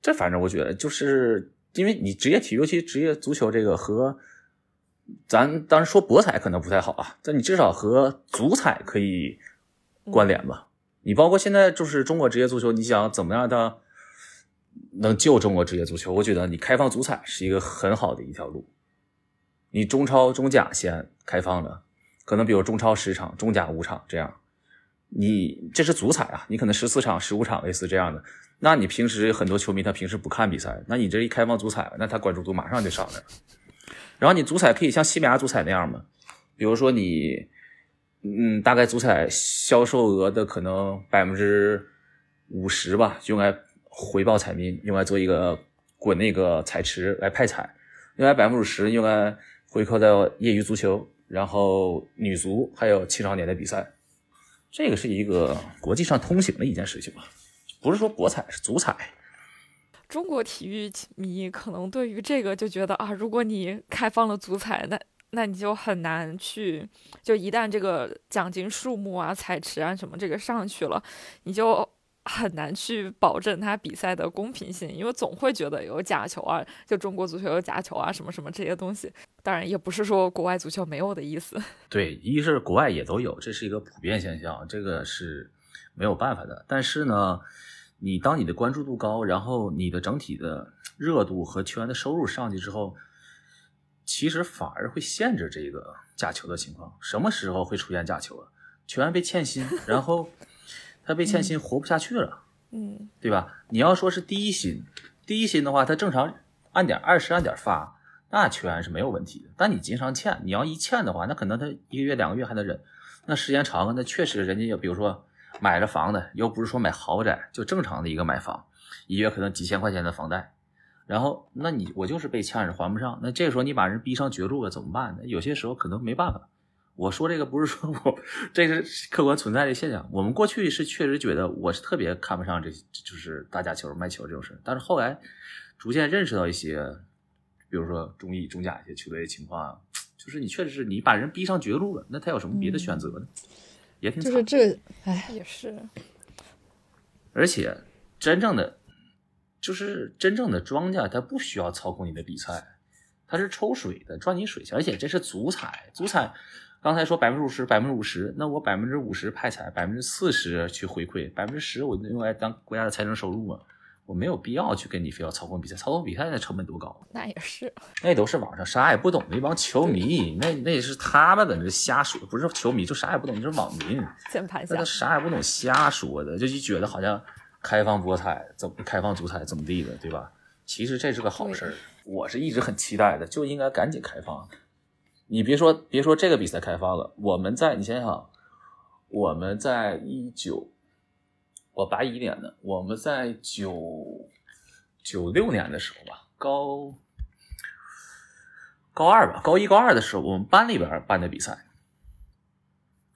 [SPEAKER 3] 这反正我觉得，就是因为你职业体育，尤其职业足球这个和咱当时说博彩可能不太好啊，但你至少和足彩可以关联吧。你包括现在就是中国职业足球，你想怎么样的能救中国职业足球？我觉得你开放足彩是一个很好的一条路。你中超、中甲先开放了，可能比如中超十场，中甲五场这样。你这是足彩啊，你可能十四场、十五场类似这样的。那你平时很多球迷他平时不看比赛，那你这一开放足彩，那他关注度马上就上来了。然后你足彩可以像西班牙足彩那样嘛？比如说你，嗯，大概足彩销售额的可能百分之五十吧，用来回报彩民，用来做一个滚那个彩池来派彩，另外百分之五十用来回扣到业余足球，然后女足还有青少年的比赛。这个是一个国际上通行的一件事情吧，不是说国彩是足彩。
[SPEAKER 2] 中国体育迷可能对于这个就觉得啊，如果你开放了足彩，那那你就很难去，就一旦这个奖金数目啊、彩池啊什么这个上去了，你就。很难去保证他比赛的公平性，因为总会觉得有假球啊，就中国足球有假球啊，什么什么这些东西。当然，也不是说国外足球没有的意思。
[SPEAKER 3] 对，一是国外也都有，这是一个普遍现象，这个是没有办法的。但是呢，你当你的关注度高，然后你的整体的热度和球员的收入上去之后，其实反而会限制这个假球的情况。什么时候会出现假球啊？球员被欠薪，然后。他被欠薪活不下去了，
[SPEAKER 2] 嗯，
[SPEAKER 3] 对吧？你要说是低薪，低薪的话，他正常按点二十按点发，那球员是没有问题的。但你经常欠，你要一欠的话，那可能他一个月两个月还能忍，那时间长了，那确实人家也比如说买了房子，又不是说买豪宅，就正常的一个买房，一月可能几千块钱的房贷，然后那你我就是被欠着还不上，那这个时候你把人逼上绝路了怎么办呢？有些时候可能没办法。我说这个不是说我，这个客观存在的现象。我们过去是确实觉得我是特别看不上这，就是打假球卖球这种事。但是后来逐渐认识到一些，比如说中乙、中甲一些球队的情况，就是你确实是你把人逼上绝路了，那他有什么别的选择呢？也挺
[SPEAKER 1] 就是这，哎，
[SPEAKER 2] 也是。
[SPEAKER 3] 而且真正的就是真正的庄家，他不需要操控你的比赛，他是抽水的，赚你水钱。而且这是足彩，足彩。刚才说百分之五十，百分之五十，那我百分之五十派彩，百分之四十去回馈，百分之十我用来当国家的财政收入嘛？我没有必要去跟你非要操控比赛，操控比赛那成本多高？
[SPEAKER 2] 那也是，
[SPEAKER 3] 那都是网上啥也不懂的一帮球迷，那那也是他们在那瞎说，不是球迷就啥也不懂，就是网民，
[SPEAKER 2] 键盘
[SPEAKER 3] 侠，啥也不懂瞎说的，就就觉得好像开放博彩怎么开放足彩怎么地的，对吧？其实这是个好事儿，我是一直很期待的，就应该赶紧开放。你别说，别说这个比赛开放了，我们在你想想，我们在一九，我八一年的，我们在九九六年的时候吧，高高二吧，高一高二的时候，我们班里边办的比赛，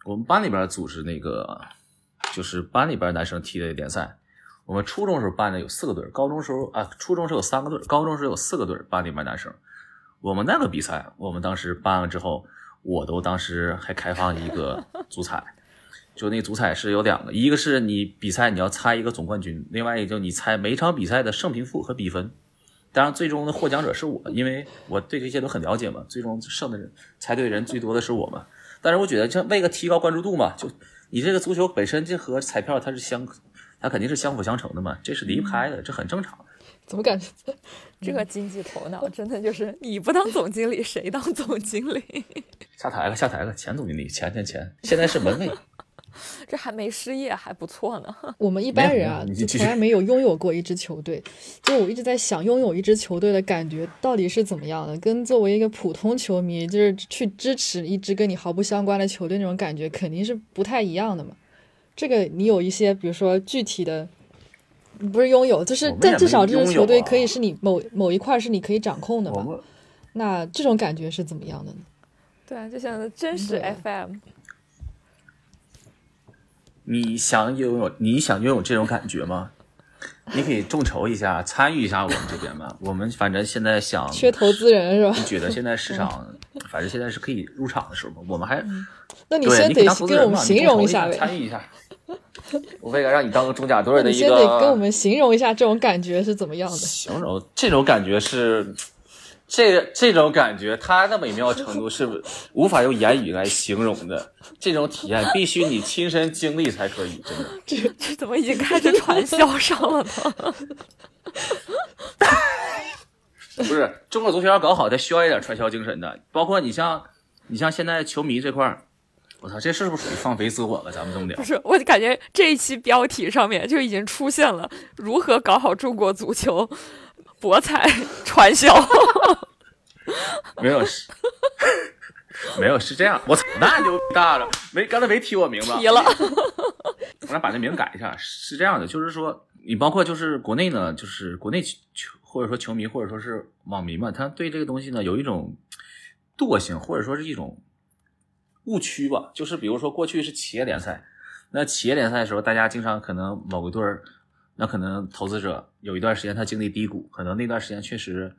[SPEAKER 3] 我们班里边组织那个，就是班里边男生踢的联赛，我们初中时候办的有四个队，高中时候啊，初中时候有三个队，高中时候有四个队，班里边男生。我们那个比赛，我们当时办了之后，我都当时还开放一个 足彩，就那足彩是有两个，一个是你比赛你要猜一个总冠军，另外一个就你猜每场比赛的胜平负和比分。当然，最终的获奖者是我，因为我对这些都很了解嘛。最终胜的人猜对的人最多的是我嘛。但是我觉得，这为了提高关注度嘛，就你这个足球本身就和彩票它是相，它肯定是相辅相成的嘛，这是离不开的，这很正常。
[SPEAKER 1] 怎么感觉
[SPEAKER 2] 这个经济头脑真的就是你不当总经理谁当总经理？
[SPEAKER 3] 下台了，下台了，前总经理，钱钱钱，现在是门卫，
[SPEAKER 2] 这还没失业，还不错呢。
[SPEAKER 1] 我们一般人啊，就从来没有拥有过一支球队。就我一直在想，拥有一支球队的感觉到底是怎么样的？跟作为一个普通球迷，就是去支持一支跟你毫不相关的球队那种感觉，肯定是不太一样的嘛。这个你有一些，比如说具体的。不是拥有，就是但至少这支球队
[SPEAKER 3] 啊
[SPEAKER 1] 可以是你某某一块是你可以掌控的
[SPEAKER 3] 吧？
[SPEAKER 1] 那这种感觉是怎么样的呢？
[SPEAKER 2] 对啊，就像真实 FM，
[SPEAKER 3] 你想拥有你想拥有这种感觉吗？你可以众筹一下，参与一下我们这边嘛。我们反正现在想
[SPEAKER 1] 缺投资人是吧？
[SPEAKER 3] 你觉得现在市场，反正现在是可以入场的时候嘛。我们还
[SPEAKER 1] 那你，先得给我们形
[SPEAKER 3] 容一
[SPEAKER 1] 下呗，
[SPEAKER 3] 参与一下。我为了让你当个中甲队
[SPEAKER 1] 那
[SPEAKER 3] 的一
[SPEAKER 1] 你先得跟我们形容一下这种感觉是怎么样的。
[SPEAKER 3] 形容，这种感觉是，这这种感觉，它的美妙程度是无法用言语来形容的。这种体验必须你亲身经历才可以，真的。
[SPEAKER 2] 这这怎么已经开始传销上了呢？
[SPEAKER 3] 不是中国足球要搞好，它需要一点传销精神的。包括你像你像现在球迷这块儿，我操，这是不是属于放飞自我了？咱们这么聊
[SPEAKER 2] 不，是，我感觉这一期标题上面就已经出现了如何搞好中国足球博彩传销。
[SPEAKER 3] 没有是，没有是这样。我操，那牛逼大了！没刚才没提我名字，
[SPEAKER 2] 提了，
[SPEAKER 3] 我来把这名改一下。是这样的，就是说，你包括就是国内呢，就是国内球或者说球迷或者说是网民嘛，他对这个东西呢有一种惰性，或者说是一种误区吧。就是比如说过去是企业联赛，那企业联赛的时候，大家经常可能某个队儿，那可能投资者有一段时间他经历低谷，可能那段时间确实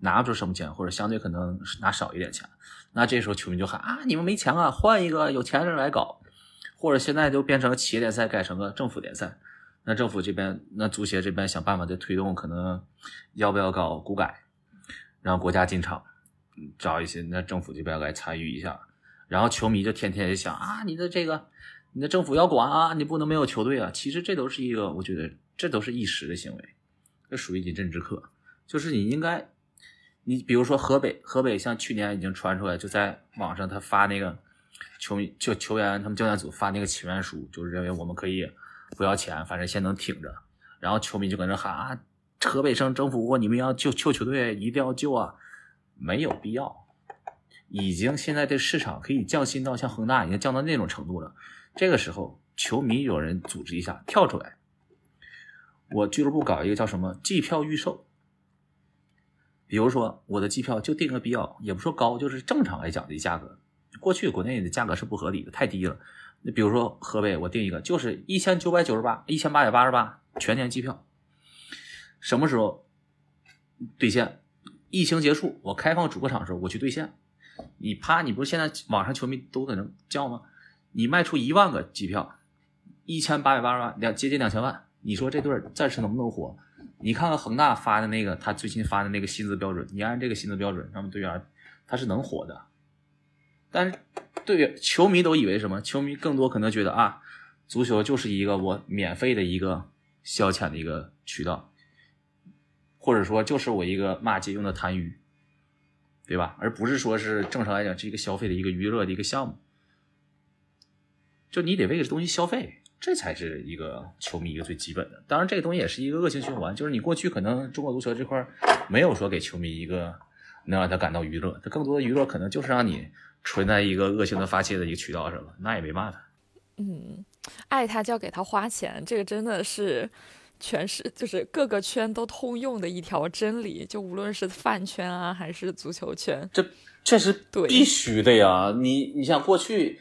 [SPEAKER 3] 拿不出什么钱，或者相对可能拿少一点钱。那这时候球迷就喊啊，你们没钱啊，换一个有钱人来搞。或者现在就变成企业联赛改成了政府联赛，那政府这边那足协这边想办法再推动，可能要不要搞股改，让国家进场，找一些那政府这边来参与一下，然后球迷就天天就想啊，你的这个你的政府要管啊，你不能没有球队啊。其实这都是一个，我觉得这都是一时的行为，这属于饮鸩止渴，就是你应该。你比如说河北，河北像去年已经传出来，就在网上他发那个球迷就球员他们教练组发那个请愿书，就是认为我们可以不要钱，反正先能挺着。然后球迷就搁那喊啊，河北省政府，你们要救救球队，一定要救啊！没有必要，已经现在这市场可以降薪到像恒大已经降到那种程度了。这个时候，球迷有人组织一下跳出来，我俱乐部搞一个叫什么季票预售。比如说，我的机票就定个比较，也不说高，就是正常来讲的价格。过去国内的价格是不合理的，太低了。那比如说河北，我定一个就是一千九百九十八，一千八百八十八全年机票。什么时候兑现？疫情结束，我开放主客场的时候，我去兑现。你啪，你不是现在网上球迷都在那叫吗？你卖出一万个机票，一千八百八十万，两接近两千万。你说这队儿暂时能不能活？你看看恒大发的那个，他最新发的那个薪资标准，你按这个薪资标准，他们队员他是能活的。但是队员球迷都以为什么？球迷更多可能觉得啊，足球就是一个我免费的一个消遣的一个渠道，或者说就是我一个骂街用的贪娱，对吧？而不是说是正常来讲是一个消费的一个娱乐的一个项目。就你得为这东西消费，这才是一个球迷一个最基本的。当然，这个东西也是一个恶性循环，就是你过去可能中国足球这块没有说给球迷一个能让他感到娱乐，他更多的娱乐可能就是让你存在一个恶性的发泄的一个渠道上了，那也没办法。
[SPEAKER 2] 嗯，爱他就要给他花钱，这个真的是全是就是各个圈都通用的一条真理，就无论是饭圈啊还是足球圈，
[SPEAKER 3] 这这是
[SPEAKER 2] 对
[SPEAKER 3] 必须的呀！你你像过去，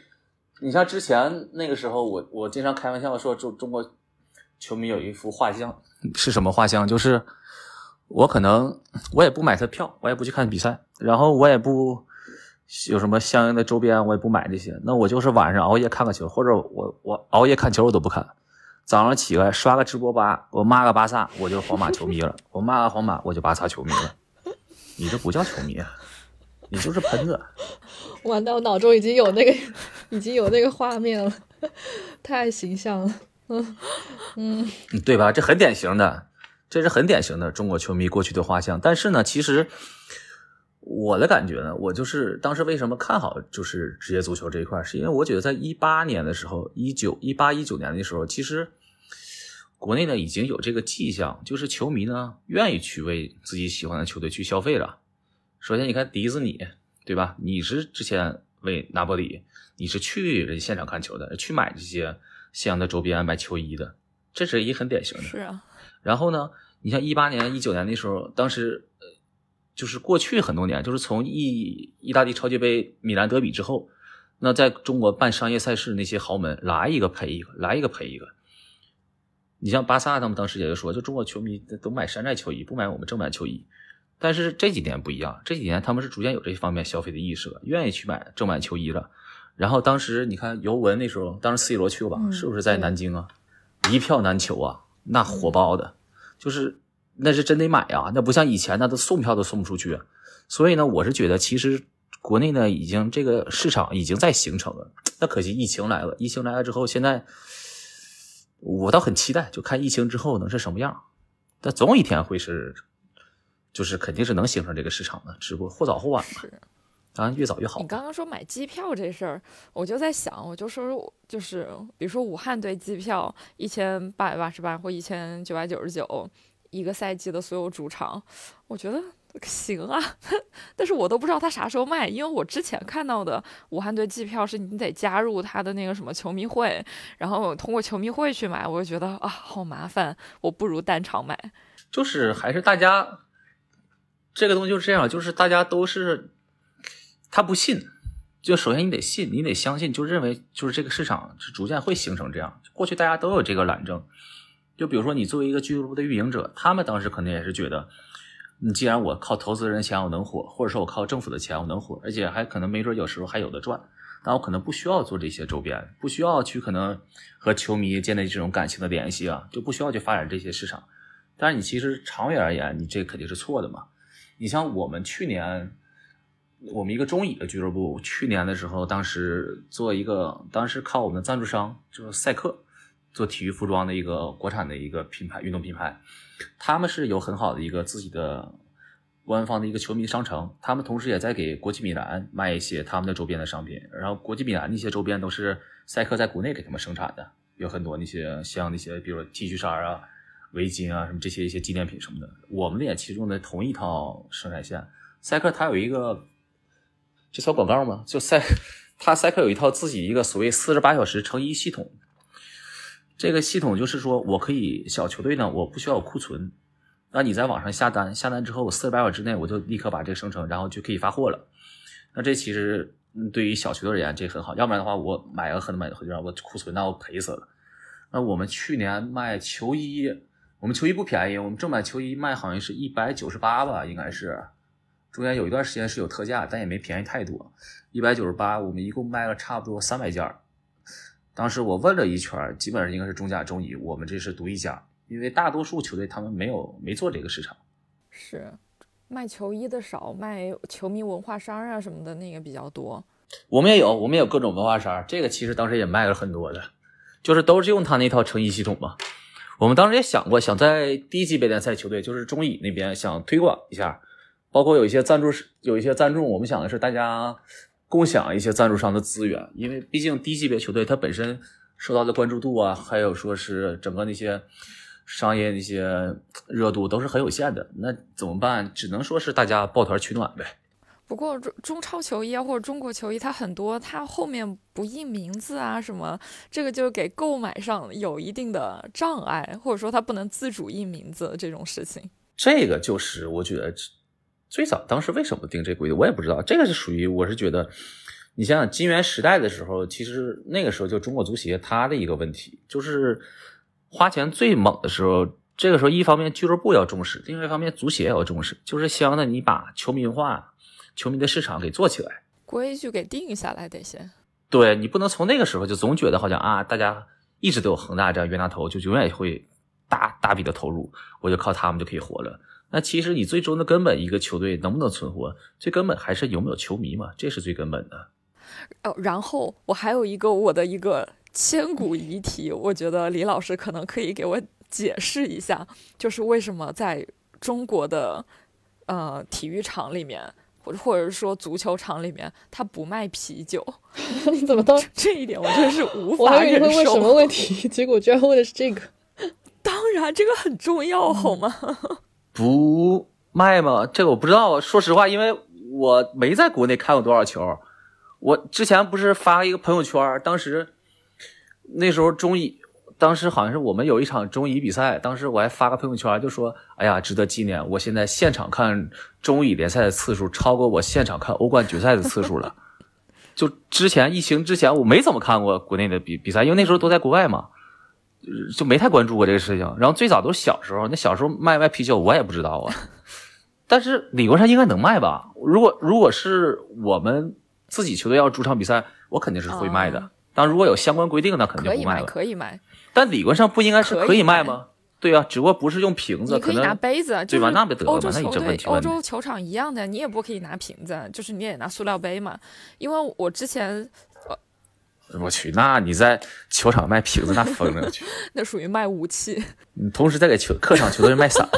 [SPEAKER 3] 你像之前那个时候，我我经常开玩笑说，中中国球迷有一幅画像，是什么画像？就是我可能我也不买他票，我也不去看比赛，然后我也不有什么相应的周边，我也不买这些。那我就是晚上熬夜看个球，或者我我熬夜看球我都不看，早上起来刷个直播吧，我骂个巴萨，我就皇马球迷了；我骂个皇马，我就巴萨球迷了。你这不叫球迷啊，你就是喷子。
[SPEAKER 1] 完蛋，我脑中已经有那个 已经有那个画面了，太形象了。嗯嗯，
[SPEAKER 3] 嗯对吧？这很典型的，这是很典型的中国球迷过去的画像。但是呢，其实我的感觉呢，我就是当时为什么看好就是职业足球这一块，是因为我觉得在一八年的时候，一九一八一九年的时候，其实国内呢已经有这个迹象，就是球迷呢愿意去为自己喜欢的球队去消费了。首先，你看迪斯尼，对吧？你是之前为拿波里，你是去人现场看球的，去买这些相应的周边、买球衣的。这是一很典型的。
[SPEAKER 2] 是啊。
[SPEAKER 3] 然后呢，你像一八年、一九年那时候，当时呃，就是过去很多年，就是从意意大利超级杯米兰德比之后，那在中国办商业赛事那些豪门来一个赔一个，来一个赔一个。你像巴萨他们当时也就说，就中国球迷都买山寨球衣，不买我们正版球衣。但是这几年不一样，这几年他们是逐渐有这方面消费的意识了，愿意去买正版球衣了。然后当时你看尤文那时候，当时 C 罗去过吧，是不是在南京啊？一票难求啊，那火爆的，就是那是真得买啊，那不像以前那都送票都送不出去。所以呢，我是觉得其实国内呢已经这个市场已经在形成了。那可惜疫情来了，疫情来了之后，现在我倒很期待，就看疫情之后能是什么样。但总有一天会是，就是肯定是能形成这个市场的，只不过或早或晚吧。当然越早越好。
[SPEAKER 2] 你刚刚说买机票这事儿，我就在想，我就说，就是比如说武汉对机票一千八百八十八或一千九百九十九一个赛季的所有主场，我觉得行啊。但是我都不知道他啥时候卖，因为我之前看到的武汉队机票是你得加入他的那个什么球迷会，然后通过球迷会去买，我就觉得啊好麻烦，我不如单场买。
[SPEAKER 3] 就是还是大家这个东西就是这样，就是大家都是。他不信，就首先你得信，你得相信，就认为就是这个市场是逐渐会形成这样。过去大家都有这个懒政，就比如说你作为一个俱乐部的运营者，他们当时可能也是觉得，你既然我靠投资人钱我能火，或者说我靠政府的钱我能火，而且还可能没准有时候还有的赚，但我可能不需要做这些周边，不需要去可能和球迷建立这种感情的联系啊，就不需要去发展这些市场。但是你其实长远而言，你这肯定是错的嘛。你像我们去年。我们一个中乙的俱乐部，去年的时候，当时做一个，当时靠我们的赞助商就是赛克，做体育服装的一个国产的一个品牌，运动品牌，他们是有很好的一个自己的官方的一个球迷商城，他们同时也在给国际米兰卖一些他们的周边的商品，然后国际米兰那些周边都是赛克在国内给他们生产的，有很多那些像那些，比如 T 恤衫啊、围巾啊什么这些一些纪念品什么的，我们也其中的同一套生产线，赛克它有一个。这算广告吗？就赛，他赛克有一套自己一个所谓四十八小时成衣系统。这个系统就是说我可以小球队呢，我不需要库存，那你在网上下单，下单之后四十八小时之内我就立刻把这个生成，然后就可以发货了。那这其实对于小球队而言这很好，要不然的话我买了可能买的回让我库存，那我赔死了。那我们去年卖球衣，我们球衣不便宜，我们正版球衣卖好像是一百九十八吧，应该是。中间有一段时间是有特价，但也没便宜太多，一百九十八，我们一共卖了差不多三百件当时我问了一圈，基本上应该是中甲、中乙，我们这是独一家，因为大多数球队他们没有没做这个市场。
[SPEAKER 2] 是，卖球衣的少，卖球迷文化衫啊什么的那个比较多。
[SPEAKER 3] 我们也有，我们也有各种文化衫，这个其实当时也卖了很多的，就是都是用他那套成衣系统嘛。我们当时也想过，想在低级别联赛球队，就是中乙那边想推广一下。包括有一些赞助是有一些赞助，我们想的是大家共享一些赞助商的资源，因为毕竟低级别球队它本身受到的关注度啊，还有说是整个那些商业那些热度都是很有限的。那怎么办？只能说是大家抱团取暖呗。
[SPEAKER 2] 不过中中超球衣啊，或者中国球衣，它很多它后面不印名字啊什么，这个就给购买上有一定的障碍，或者说它不能自主印名字这种事情。
[SPEAKER 3] 这个就是我觉得。最早当时为什么定这规矩，我也不知道。这个是属于我是觉得，你想想金元时代的时候，其实那个时候就中国足协它的一个问题，就是花钱最猛的时候。这个时候一方面俱乐部要重视，另外一方面足协也要重视，就是希望呢你把球迷文化、球迷的市场给做起来，
[SPEAKER 2] 规矩给定下来得先。
[SPEAKER 3] 对你不能从那个时候就总觉得好像啊，大家一直都有恒大这样冤大头，就永远会大大笔的投入，我就靠他们就可以活了。那其实你最终的根本，一个球队能不能存活，最根本还是有没有球迷嘛，这是最根本的。
[SPEAKER 2] 哦，然后我还有一个我的一个千古遗题，我觉得李老师可能可以给我解释一下，就是为什么在中国的呃体育场里面，或者或者说足球场里面，他不卖啤酒？
[SPEAKER 1] 你怎么到
[SPEAKER 2] 这一点，我真是无法忍受。
[SPEAKER 1] 问什么问题？结果居然问的是这个？
[SPEAKER 2] 当然，这个很重要，好吗？
[SPEAKER 3] 不卖吗？这个我不知道。说实话，因为我没在国内看过多少球。我之前不是发一个朋友圈，当时那时候中乙当时好像是我们有一场中乙比赛，当时我还发个朋友圈，就说：“哎呀，值得纪念！我现在现场看中乙联赛的次数超过我现场看欧冠决赛的次数了。”就之前疫情之前，我没怎么看过国内的比比赛，因为那时候都在国外嘛，就没太关注过这个事情。然后最早都是小时候，那小时候卖卖啤酒我也不知道啊。但是理论上应该能卖吧？如果如果是我们自己球队要主场比赛，我肯定是会卖的。但如果有相关规定，那肯定不卖了。
[SPEAKER 2] 可以卖，
[SPEAKER 3] 但理论上不应该是可以卖吗？对啊，只不过不是用瓶子，
[SPEAKER 2] 可以拿杯子，
[SPEAKER 3] 对吧？那不得了
[SPEAKER 2] 吗
[SPEAKER 3] 那你这问题
[SPEAKER 2] 欧洲球场一样的，你也不可以拿瓶子，就是你也拿塑料杯嘛。因为我之前，
[SPEAKER 3] 我去，那你在球场卖瓶子，那疯了去。
[SPEAKER 2] 那属于卖武器。
[SPEAKER 3] 你同时在给球客场球队卖伞。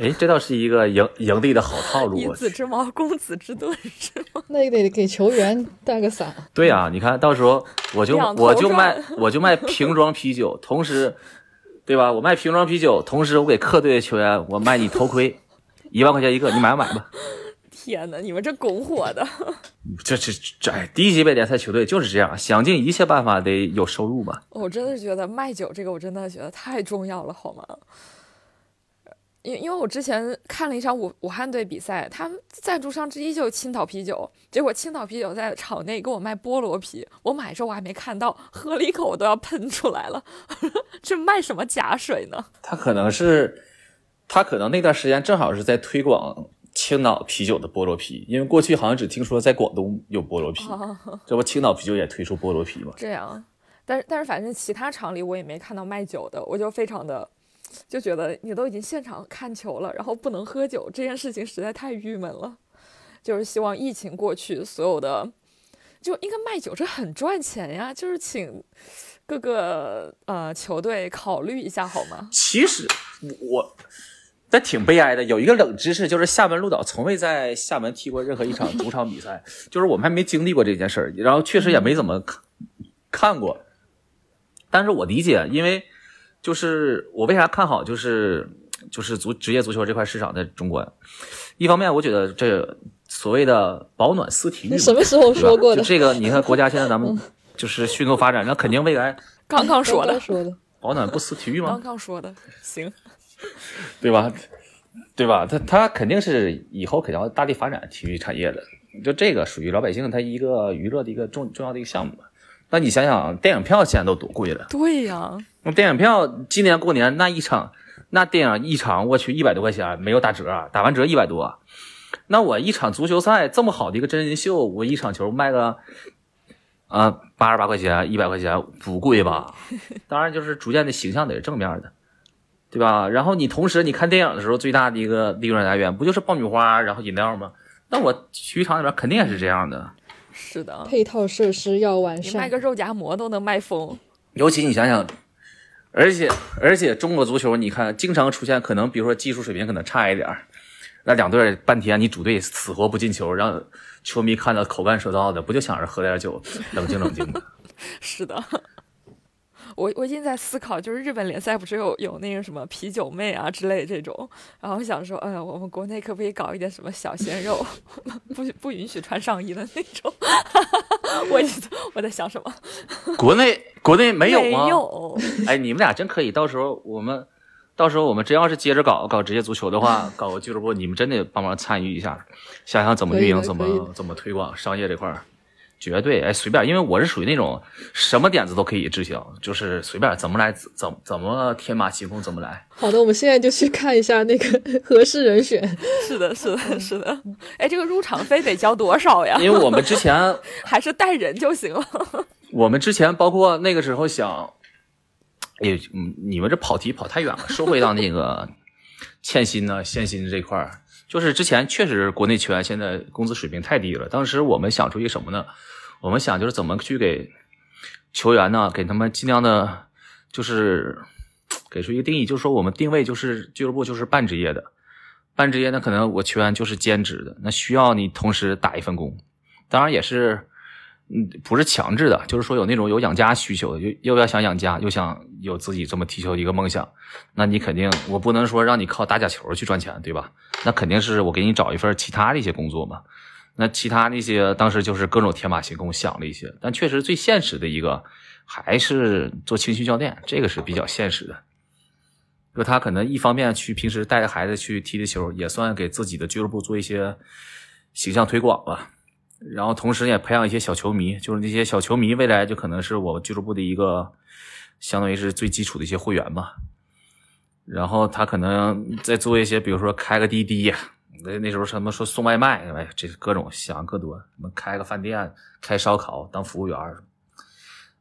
[SPEAKER 3] 哎，这倒是一个盈盈利的好套路。
[SPEAKER 2] 以子之矛攻子之盾是吗？
[SPEAKER 1] 那也得给球员带个伞。
[SPEAKER 3] 对呀、你看到时候我就我就卖我就卖瓶装啤酒，同时，对吧？我卖瓶装啤酒，同时我给客队的球员我卖你头盔，一万块钱一个，你买不买吧？
[SPEAKER 2] 天哪，你们这拱火的，
[SPEAKER 3] 这这这，哎，低级别联赛球队就是这样，想尽一切办法得有收入吧。
[SPEAKER 2] 我真的是觉得卖酒这个，我真的觉得太重要了，好吗？因因为我之前看了一场武武汉队比赛，他们赞助商之一就是青岛啤酒，结果青岛啤酒在场内给我卖菠萝啤，我买的时候我还没看到，喝了一口我都要喷出来了，这卖什么假水呢？
[SPEAKER 3] 他可能是，他可能那段时间正好是在推广青岛啤酒的菠萝啤，因为过去好像只听说在广东有菠萝啤，这不青岛啤酒也推出菠萝啤吗？
[SPEAKER 2] 这样，但是但是反正其他厂里我也没看到卖酒的，我就非常的就觉得你都已经现场看球了，然后不能喝酒，这件事情实在太郁闷了。就是希望疫情过去，所有的就应该卖酒，这很赚钱呀。就是请各个呃球队考虑一下好吗？
[SPEAKER 3] 其实我，但挺悲哀的。有一个冷知识，就是厦门鹿岛从未在厦门踢过任何一场 主场比赛，就是我们还没经历过这件事儿，然后确实也没怎么看看过。但是我理解，因为就是我为啥看好，就是就是足职业足球这块市场在中国。一方面，我觉得这所谓的保暖思体育，
[SPEAKER 1] 你什么时候说过的
[SPEAKER 3] 就？这个，你看国家现在咱们就是迅速发展，那肯定未来
[SPEAKER 2] 刚刚说的
[SPEAKER 1] 刚刚，说的，
[SPEAKER 3] 保暖不思体育吗
[SPEAKER 2] 刚？刚说的，行，
[SPEAKER 3] 对吧？对吧？他他肯定是以后肯定要大力发展体育产业的，就这个属于老百姓他一个娱乐的一个重重要的一个项目嘛。那你想想，电影票现在都多贵了？
[SPEAKER 2] 对呀，
[SPEAKER 3] 那电影票今年过年那一场，那电影一场我去一百多块钱，没有打折啊，打完折一百多。那我一场足球赛这么好的一个真人秀，我一场球卖个啊八十八块钱、一百块钱，不贵吧？当然就是逐渐的形象得是正面的，对吧？然后你同时你看电影的时候，最大的一个利润来源不就是爆米花，然后饮料吗？那我体育场里边肯定也是这样的。
[SPEAKER 2] 是的，
[SPEAKER 1] 配套设施要完
[SPEAKER 2] 善卖。个肉夹馍都能卖疯。
[SPEAKER 3] 尤其你想想，而且而且中国足球，你看经常出现可能，比如说技术水平可能差一点儿，那两队半天你主队死活不进球，让球迷看到口干舌燥的，不就想着喝点酒，冷静冷静吗？
[SPEAKER 2] 是的，我我已经在思考，就是日本联赛不是有有那个什么啤酒妹啊之类这种，然后想说，哎呀，我们国内可不可以搞一点什么小鲜肉，不不允许穿上衣的那种？我我在想什么？
[SPEAKER 3] 国内国内没有吗？
[SPEAKER 2] 没有，
[SPEAKER 3] 哎，你们俩真可以，到时候我们。到时候我们真要是接着搞搞职业足球的话，搞个俱乐部，你们真得帮忙参与一下，想想怎么运营，怎么怎么推广商业这块儿，绝对哎随便，因为我是属于那种什么点子都可以执行，就是随便怎么来怎怎么天马行空怎么来。
[SPEAKER 1] 好的，我们现在就去看一下那个 合适人选。
[SPEAKER 2] 是的，是的，是的。哎，这个入场费得交多少呀？
[SPEAKER 3] 因为我们之前
[SPEAKER 2] 还是带人就行了。
[SPEAKER 3] 我们之前包括那个时候想，哎，嗯，你们这跑题跑太远了，说回到那个欠薪呢、限薪这块儿，就是之前确实国内球员现在工资水平太低了。当时我们想出一个什么呢？我们想就是怎么去给球员呢，给他们尽量的，就是给出一个定义，就是说我们定位就是俱乐部就是半职业的，半职业呢可能我球员就是兼职的，那需要你同时打一份工，当然也是。嗯，不是强制的，就是说有那种有养家需求的，又又要想养家，又想有自己这么踢球的一个梦想，那你肯定我不能说让你靠打假球去赚钱，对吧？那肯定是我给你找一份其他的一些工作嘛。那其他那些当时就是各种天马行空想了一些，但确实最现实的一个，还是做情绪教练，这个是比较现实的。就他可能一方面去平时带着孩子去踢踢球，也算给自己的俱乐部做一些形象推广吧。然后同时也培养一些小球迷，就是那些小球迷未来就可能是我俱乐部的一个相当于是最基础的一些会员吧。然后他可能再做一些，比如说开个滴滴，那那时候什么说送外卖，哎，这各种想各多，什么开个饭店、开烧烤当服务员，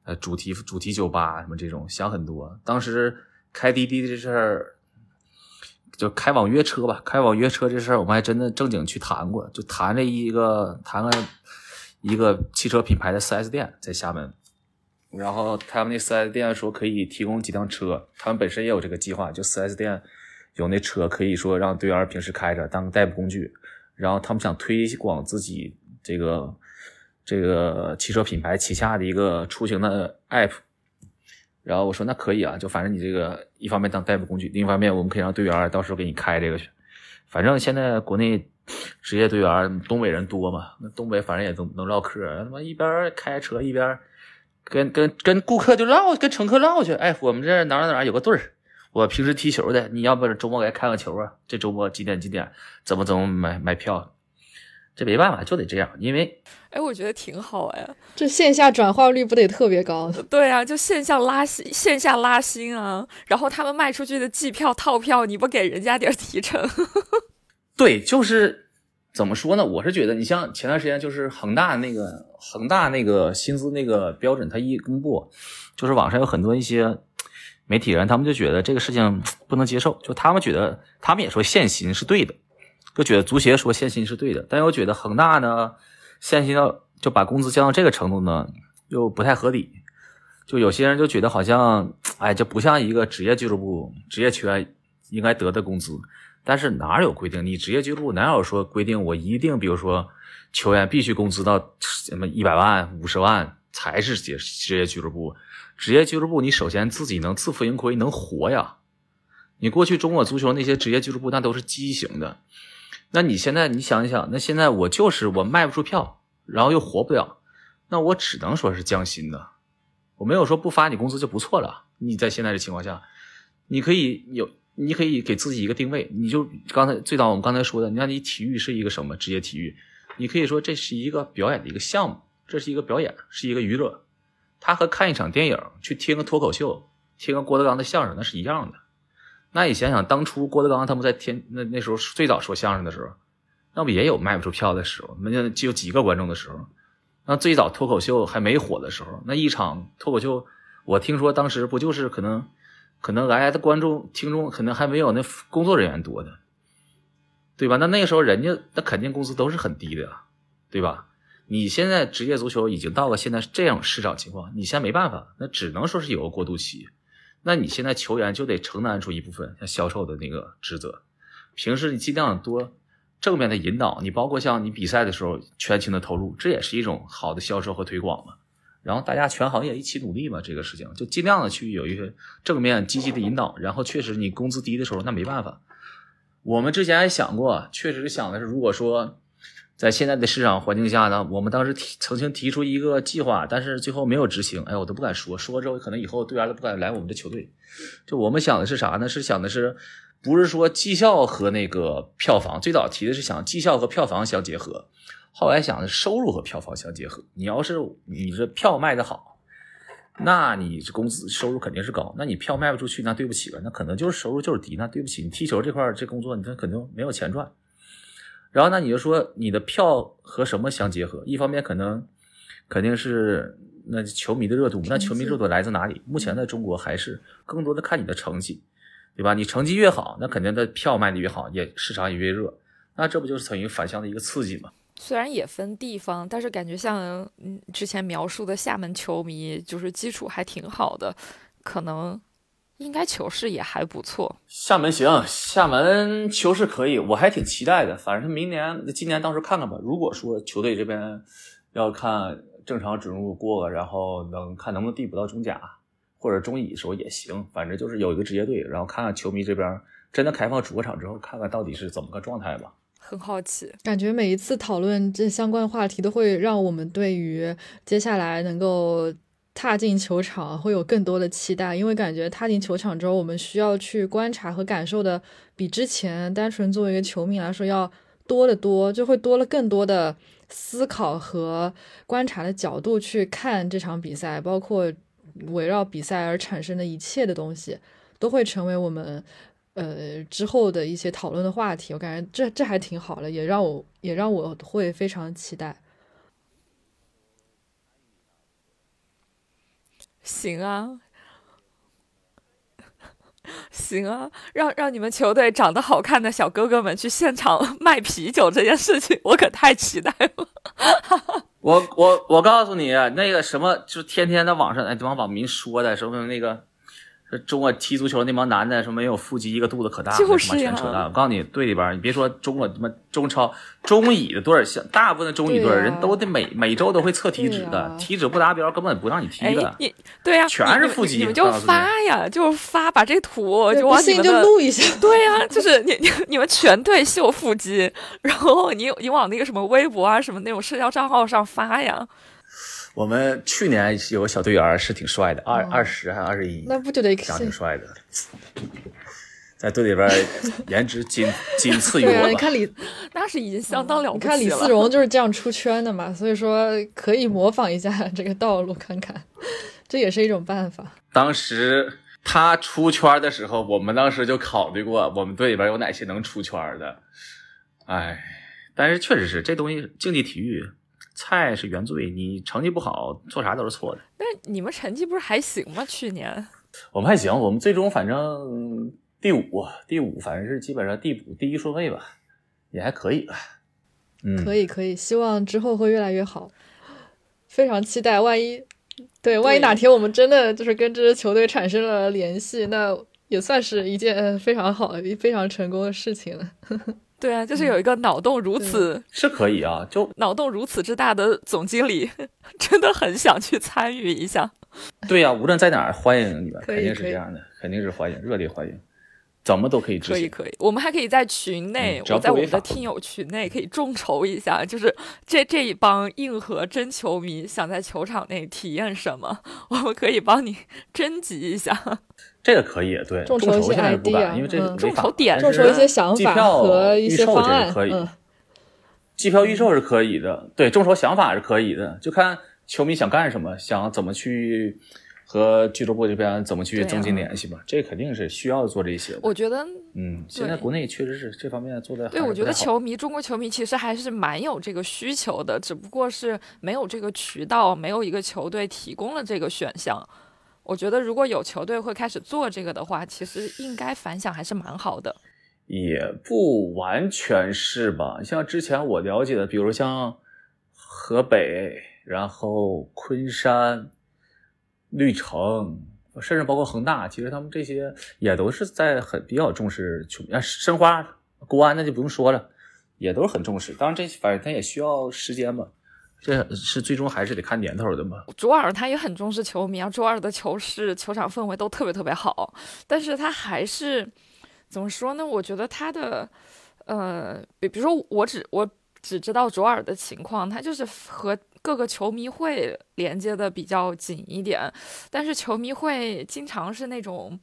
[SPEAKER 3] 呃，主题主题酒吧什么这种想很多。当时开滴滴这事儿，就开网约车吧，开网约车这事儿，我们还真的正经去谈过，就谈了一个谈了一个汽车品牌的 4S 店在厦门。然后他们那四 S 店说可以提供几辆车，他们本身也有这个计划，就四 S 店有那车可以说让队员平时开着当个代步工具。然后他们想推广自己这个这个汽车品牌旗下的一个出行的 app。然后我说那可以啊，就反正你这个一方面当代步工具，另一方面我们可以让队员到时候给你开这个去。反正现在国内职业队员东北人多嘛，那东北反正也能能唠嗑，他妈一边开车一边。跟跟跟顾客就唠，跟乘客唠去。哎，我们这哪哪哪有个队儿，我平时踢球的，你要不周末来看个球啊？这周末几点几点？怎么怎么买买票？这没办法，就得这样，因为
[SPEAKER 2] 哎，我觉得挺好哎，
[SPEAKER 1] 这线下转化率不得特别高？
[SPEAKER 2] 对啊，就线下拉新，线下拉新啊。然后他们卖出去的季票套票，你不给人家点提成？
[SPEAKER 3] 对，就是。怎么说呢？我是觉得，你像前段时间就是恒大那个恒大那个薪资那个标准，他一公布，就是网上有很多一些媒体人，他们就觉得这个事情 不能接受，就他们觉得他们也说限薪是对的，就觉得足协说限薪是对的，但又觉得恒大呢限薪到就把工资降到这个程度呢又不太合理，就有些人就觉得好像哎，这不像一个职业俱乐部职业球员应该得的工资。但是哪有规定？你职业俱乐部哪有说规定？我一定，比如说球员必须工资到什么一百万、五十万才是职职业俱乐部。职业俱乐部，你首先自己能自负盈亏，能活呀。你过去中国足球那些职业俱乐部，那都是畸形的。那你现在你想一想，那现在我就是我卖不出票，然后又活不了，那我只能说是降薪的。我没有说不发你工资就不错了。你在现在的情况下，你可以有。你可以给自己一个定位，你就刚才最早我们刚才说的，你看你体育是一个什么职业体育？你可以说这是一个表演的一个项目，这是一个表演，是一个娱乐。它和看一场电影、去听个脱口秀、听个郭德纲的相声那是一样的。那你想想，当初郭德纲他们在天那那时候最早说相声的时候，那不也有卖不出票的时候？那就有几个观众的时候。那最早脱口秀还没火的时候，那一场脱口秀，我听说当时不就是可能。可能来的观众、听众可能还没有那工作人员多的，对吧？那那个时候人家那肯定工资都是很低的，对吧？你现在职业足球已经到了现在这样市场情况，你现在没办法，那只能说是有个过渡期。那你现在球员就得承担出一部分像销售的那个职责，平时你尽量多正面的引导，你包括像你比赛的时候全情的投入，这也是一种好的销售和推广嘛。然后大家全行业一起努力嘛，这个事情就尽量的去有一些正面积极的引导。然后确实你工资低的时候，那没办法。我们之前还想过，确实想的是，如果说在现在的市场环境下呢，我们当时提曾经提出一个计划，但是最后没有执行。哎，我都不敢说，说之后可能以后队员都不敢来我们的球队。就我们想的是啥呢？是想的是，不是说绩效和那个票房，最早提的是想绩效和票房相结合。后来想的收入和票房相结合。你要是你这票卖的好，那你这工资收入肯定是高。那你票卖不出去，那对不起了，那可能就是收入就是低。那对不起，你踢球这块这工作，你这肯定没有钱赚。然后那你就说你的票和什么相结合？一方面可能肯定是那球迷的热度。那球迷热度来自哪里？目前在中国还是更多的看你的成绩，对吧？你成绩越好，那肯定的票卖的越好，也市场也越热。那这不就是等于反向的一个刺激吗？
[SPEAKER 2] 虽然也分地方，但是感觉像嗯之前描述的厦门球迷，就是基础还挺好的，可能应该球市也还不错。
[SPEAKER 3] 厦门行，厦门球市可以，我还挺期待的。反正明年、今年到时候看看吧。如果说球队这边要看正常准入过，然后能看能不能递补到中甲或者中乙的时候也行。反正就是有一个职业队，然后看看球迷这边真的开放主客场之后，看看到底是怎么个状态吧。
[SPEAKER 2] 很好奇，
[SPEAKER 1] 感觉每一次讨论这相关话题，都会让我们对于接下来能够踏进球场会有更多的期待，因为感觉踏进球场之后，我们需要去观察和感受的比之前单纯作为一个球迷来说要多得多，就会多了更多的思考和观察的角度去看这场比赛，包括围绕比赛而产生的一切的东西，都会成为我们呃之后的一些讨论的话题。我感觉这这还挺好的，也让我也让我会非常期待。
[SPEAKER 2] 行啊，行啊，让让你们球队长得好看的小哥哥们去现场卖啤酒这件事情，我可太期待了。
[SPEAKER 3] 我我我告诉你，那个什么，就天天在网上哎，这帮网民说的什么那个。中国踢足球那帮男的什么没有腹肌，一个肚子可大，
[SPEAKER 2] 就是
[SPEAKER 3] 全扯淡。我告诉你，队里边你别说中国他妈中超、中乙的队像大部分的中乙队人都得每每周都会测体脂的，体脂不达标根本不让你踢的。
[SPEAKER 2] 你对呀，
[SPEAKER 3] 全是腹肌，
[SPEAKER 2] 你们就发呀，就发把这图就往你们
[SPEAKER 1] 就录一下。
[SPEAKER 2] 对呀，就是你你你们全队秀腹肌，然后你你往那个什么微博啊什么那种社交账号上发呀。
[SPEAKER 3] 我们去年有个小队员是挺帅的，二二十还是二十一？
[SPEAKER 1] 那不就得
[SPEAKER 3] 长挺帅的，在队里边 颜值仅 仅次于我。
[SPEAKER 1] 你看李，
[SPEAKER 2] 那是已经相当了不
[SPEAKER 1] 起了。你看李思荣就是这样出圈的嘛，所以说可以模仿一下这个道路，看看，这也是一种办法。
[SPEAKER 3] 当时他出圈的时候，我们当时就考虑过，我们队里边有哪些能出圈的。哎，但是确实是这东西，竞技体育。菜是原罪，你成绩不好，做啥都是错的。
[SPEAKER 2] 那你们成绩不是还行吗？去年
[SPEAKER 3] 我们还行，我们最终反正第五，第五，反正是基本上第五第一顺位吧，也还可以吧。嗯，
[SPEAKER 1] 可以可以，希望之后会越来越好，非常期待。万一对，万一哪天我们真的就是跟这支球队产生了联系，那也算是一件非常好、非常成功的事情了。
[SPEAKER 2] 对啊，就是有一个脑洞如此
[SPEAKER 3] 是可以啊，就
[SPEAKER 2] 脑洞如此之大的总经理，真的很想去参与一下。
[SPEAKER 3] 对呀，无论在哪儿欢迎你们，肯定是这样的，肯定是欢迎，热烈欢迎，怎么都可以。
[SPEAKER 2] 可以可以，我们还可以在群内，我在我们的听友群内可以众筹一下，就是这这一帮硬核真球迷想在球场内体验什么，我们可以帮你征集一下。
[SPEAKER 3] 这个可以，对众筹
[SPEAKER 1] 现
[SPEAKER 3] 在不敢，因为这
[SPEAKER 2] 众筹点
[SPEAKER 1] 众筹一些想法和一些方
[SPEAKER 3] 案可以。机票预售是可以的，对众筹想法是可以的，就看球迷想干什么，想怎么去和俱乐部这边怎么去增进联系吧。这肯定是需要做这些。
[SPEAKER 2] 我觉得，
[SPEAKER 3] 嗯，现在国内确实是这方面做的。
[SPEAKER 2] 对，我觉得球迷，中国球迷其实还是蛮有这个需求的，只不过是没有这个渠道，没有一个球队提供了这个选项。我觉得如果有球队会开始做这个的话，其实应该反响还是蛮好的。
[SPEAKER 3] 也不完全是吧？像之前我了解的，比如像河北，然后昆山、绿城，甚至包括恒大，其实他们这些也都是在很比较重视球迷啊。申花、国安那就不用说了，也都是很重视。当然，这反正他也需要时间嘛。这是最终还是得看年头的嘛。
[SPEAKER 2] 卓尔他也很重视球迷啊，卓尔的球室、球场氛围都特别特别好，但是他还是怎么说呢？我觉得他的，呃，比比如说我只我只知道卓尔的情况，他就是和各个球迷会连接的比较紧一点，但是球迷会经常是那种。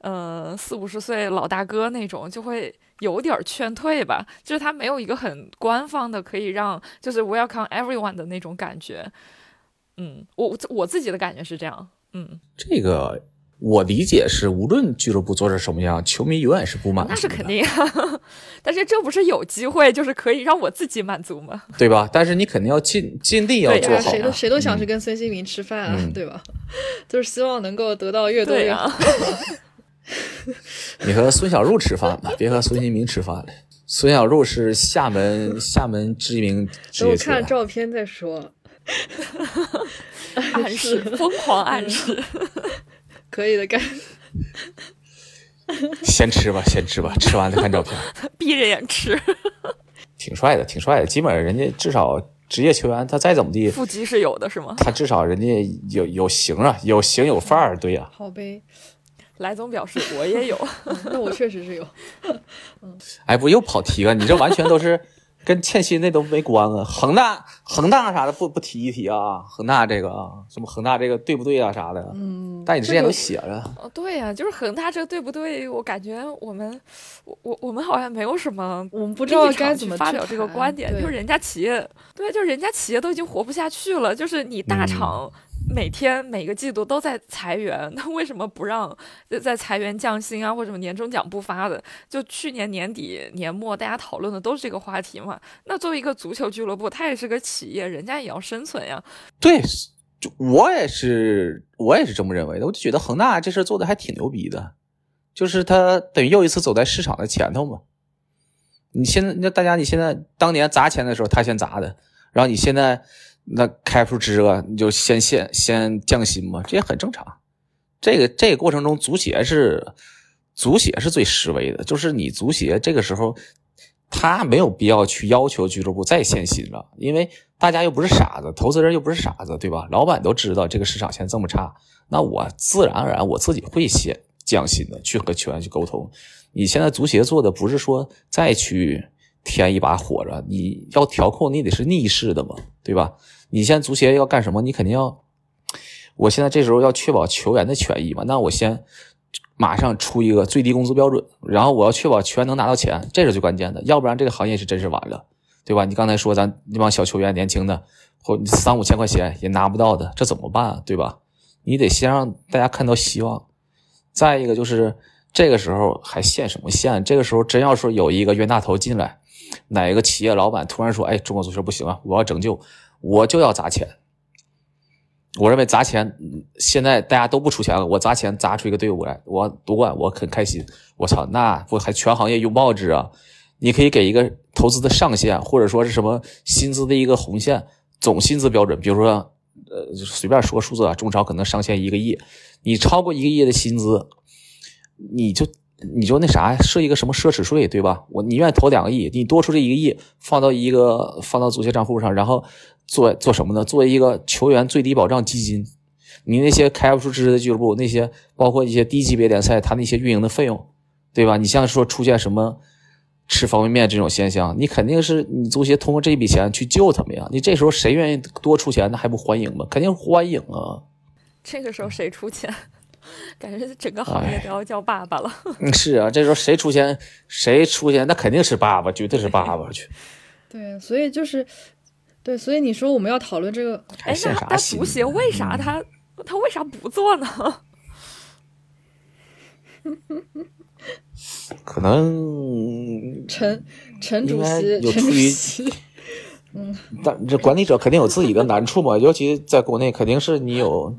[SPEAKER 2] 呃，四五十岁老大哥那种就会有点劝退吧，就是他没有一个很官方的可以让就是 welcome everyone 的那种感觉。嗯，我我自己的感觉是这样。嗯，
[SPEAKER 3] 这个我理解是，无论俱乐部做成什么样，球迷永远是不满。
[SPEAKER 2] 那是肯定，但是这不是有机会，就是可以让我自己满足吗？
[SPEAKER 3] 对吧？但是你肯定要尽尽力要做好。
[SPEAKER 1] 谁都谁都想去跟孙兴民吃饭啊，对吧？就是希望能够得到越多越好。
[SPEAKER 3] 你和孙小璐吃饭吧，别和孙兴民吃饭了。孙小璐是厦门厦门知名职业球
[SPEAKER 1] 员。看照片再说。
[SPEAKER 2] 暗示，疯狂暗示。
[SPEAKER 1] 可以的，干。
[SPEAKER 3] 先吃吧，先吃吧，吃完再看照片。
[SPEAKER 2] 闭着眼吃。
[SPEAKER 3] 挺帅的，挺帅的。基本上人家至少职业球员，他再怎么地，
[SPEAKER 2] 腹肌是有的，是吗？
[SPEAKER 3] 他至少人家有有型啊，有型有范儿，对呀。
[SPEAKER 1] 好呗。
[SPEAKER 2] 来总表示我也有，
[SPEAKER 1] 那我确实是有。
[SPEAKER 3] 哎，不又跑题了？你这完全都是跟欠薪那都没关啊。恒大恒大啥的不不提一提啊，恒大这个啊，什么恒大这个对不对啊啥的，
[SPEAKER 1] 嗯，
[SPEAKER 3] 但你之前都写了，
[SPEAKER 2] 哦，对呀、就是恒大这个对不对？我感觉我们我我我们好像没有什么
[SPEAKER 1] 我们不知道该怎么
[SPEAKER 2] 发表这个观点，就是人家企业，对，就是人家企业都已经活不下去了，就是你大
[SPEAKER 3] 嗯
[SPEAKER 2] 厂每天每个季度都在裁员，那为什么不让在裁员降薪啊，或者什么年终奖不发的？就去年年底年末大家讨论的都是这个话题嘛。那作为一个足球俱乐部，它也是个企业，人家也要生存呀。
[SPEAKER 3] 对，我也是我也是这么认为的，我就觉得恒大这事做的还挺牛逼的，就是他等于又一次走在市场的前头嘛。你现在那大家你现在当年砸钱的时候他先砸的，然后你现在那开不出支了，你就先先先降薪嘛，这也很正常。这个这个过程中，足协是足协是最示威的，就是你足协这个时候他没有必要去要求俱乐部再限薪了，因为大家又不是傻子，投资人又不是傻子，对吧？老板都知道这个市场现在这么差，那我自然而然我自己会先降薪的，去和球员去沟通。你现在足协做的不是说再去添一把火着，你要调控，你得是逆势的嘛，对吧？你现在足协要干什么？你肯定要，我现在这时候要确保球员的权益嘛，那我先马上出一个最低工资标准，然后我要确保球员能拿到钱，这是最关键的，要不然这个行业是真是完了，对吧？你刚才说咱那帮小球员年轻的，或三五千块钱也拿不到的，这怎么办？对吧？你得先让大家看到希望。再一个就是这个时候还限什么限？这个时候真要说有一个冤大头进来，哪个企业老板突然说：“哎，中国足球不行啊，我要拯救，我就要砸钱。”我认为砸钱，现在大家都不出钱了，我砸钱砸出一个队伍来，我夺冠，我很开心。我操，那不还全行业拥抱之啊？你可以给一个投资的上限，或者说是什么薪资的一个红线，总薪资标准，比如说，呃，随便说数字啊，中超可能上限一个亿，你超过一个亿的薪资，你就你就那啥，设一个什么奢侈税，对吧？我你愿意投两个亿，你多出这一个亿放到一个放到足协账户上，然后做做什么呢？做一个球员最低保障基金。你那些开不出支的俱乐部，那些包括一些低级别联赛，它那些运营的费用，对吧？你像说出现什么吃方便面这种现象，你肯定是你足协通过这笔钱去救他们呀。你这时候谁愿意多出钱，那还不欢迎吗？肯定欢迎啊。
[SPEAKER 2] 这个时候谁出钱？感觉整个行业
[SPEAKER 3] 哎
[SPEAKER 2] 都要叫爸爸了。
[SPEAKER 3] 嗯，是啊，这时候谁出钱，谁出钱，那肯定是爸爸，绝对是爸爸去。
[SPEAKER 1] 对，所以就是对，所以你说我们要讨论这个，
[SPEAKER 2] 哎，那他足协为啥
[SPEAKER 3] 嗯
[SPEAKER 2] 他他为啥不做呢？
[SPEAKER 3] 可能，
[SPEAKER 1] 陈陈主席，陈主
[SPEAKER 3] 有出于
[SPEAKER 1] 席，
[SPEAKER 3] 但这管理者肯定有自己的难处嘛，尤其在国内，肯定是你有，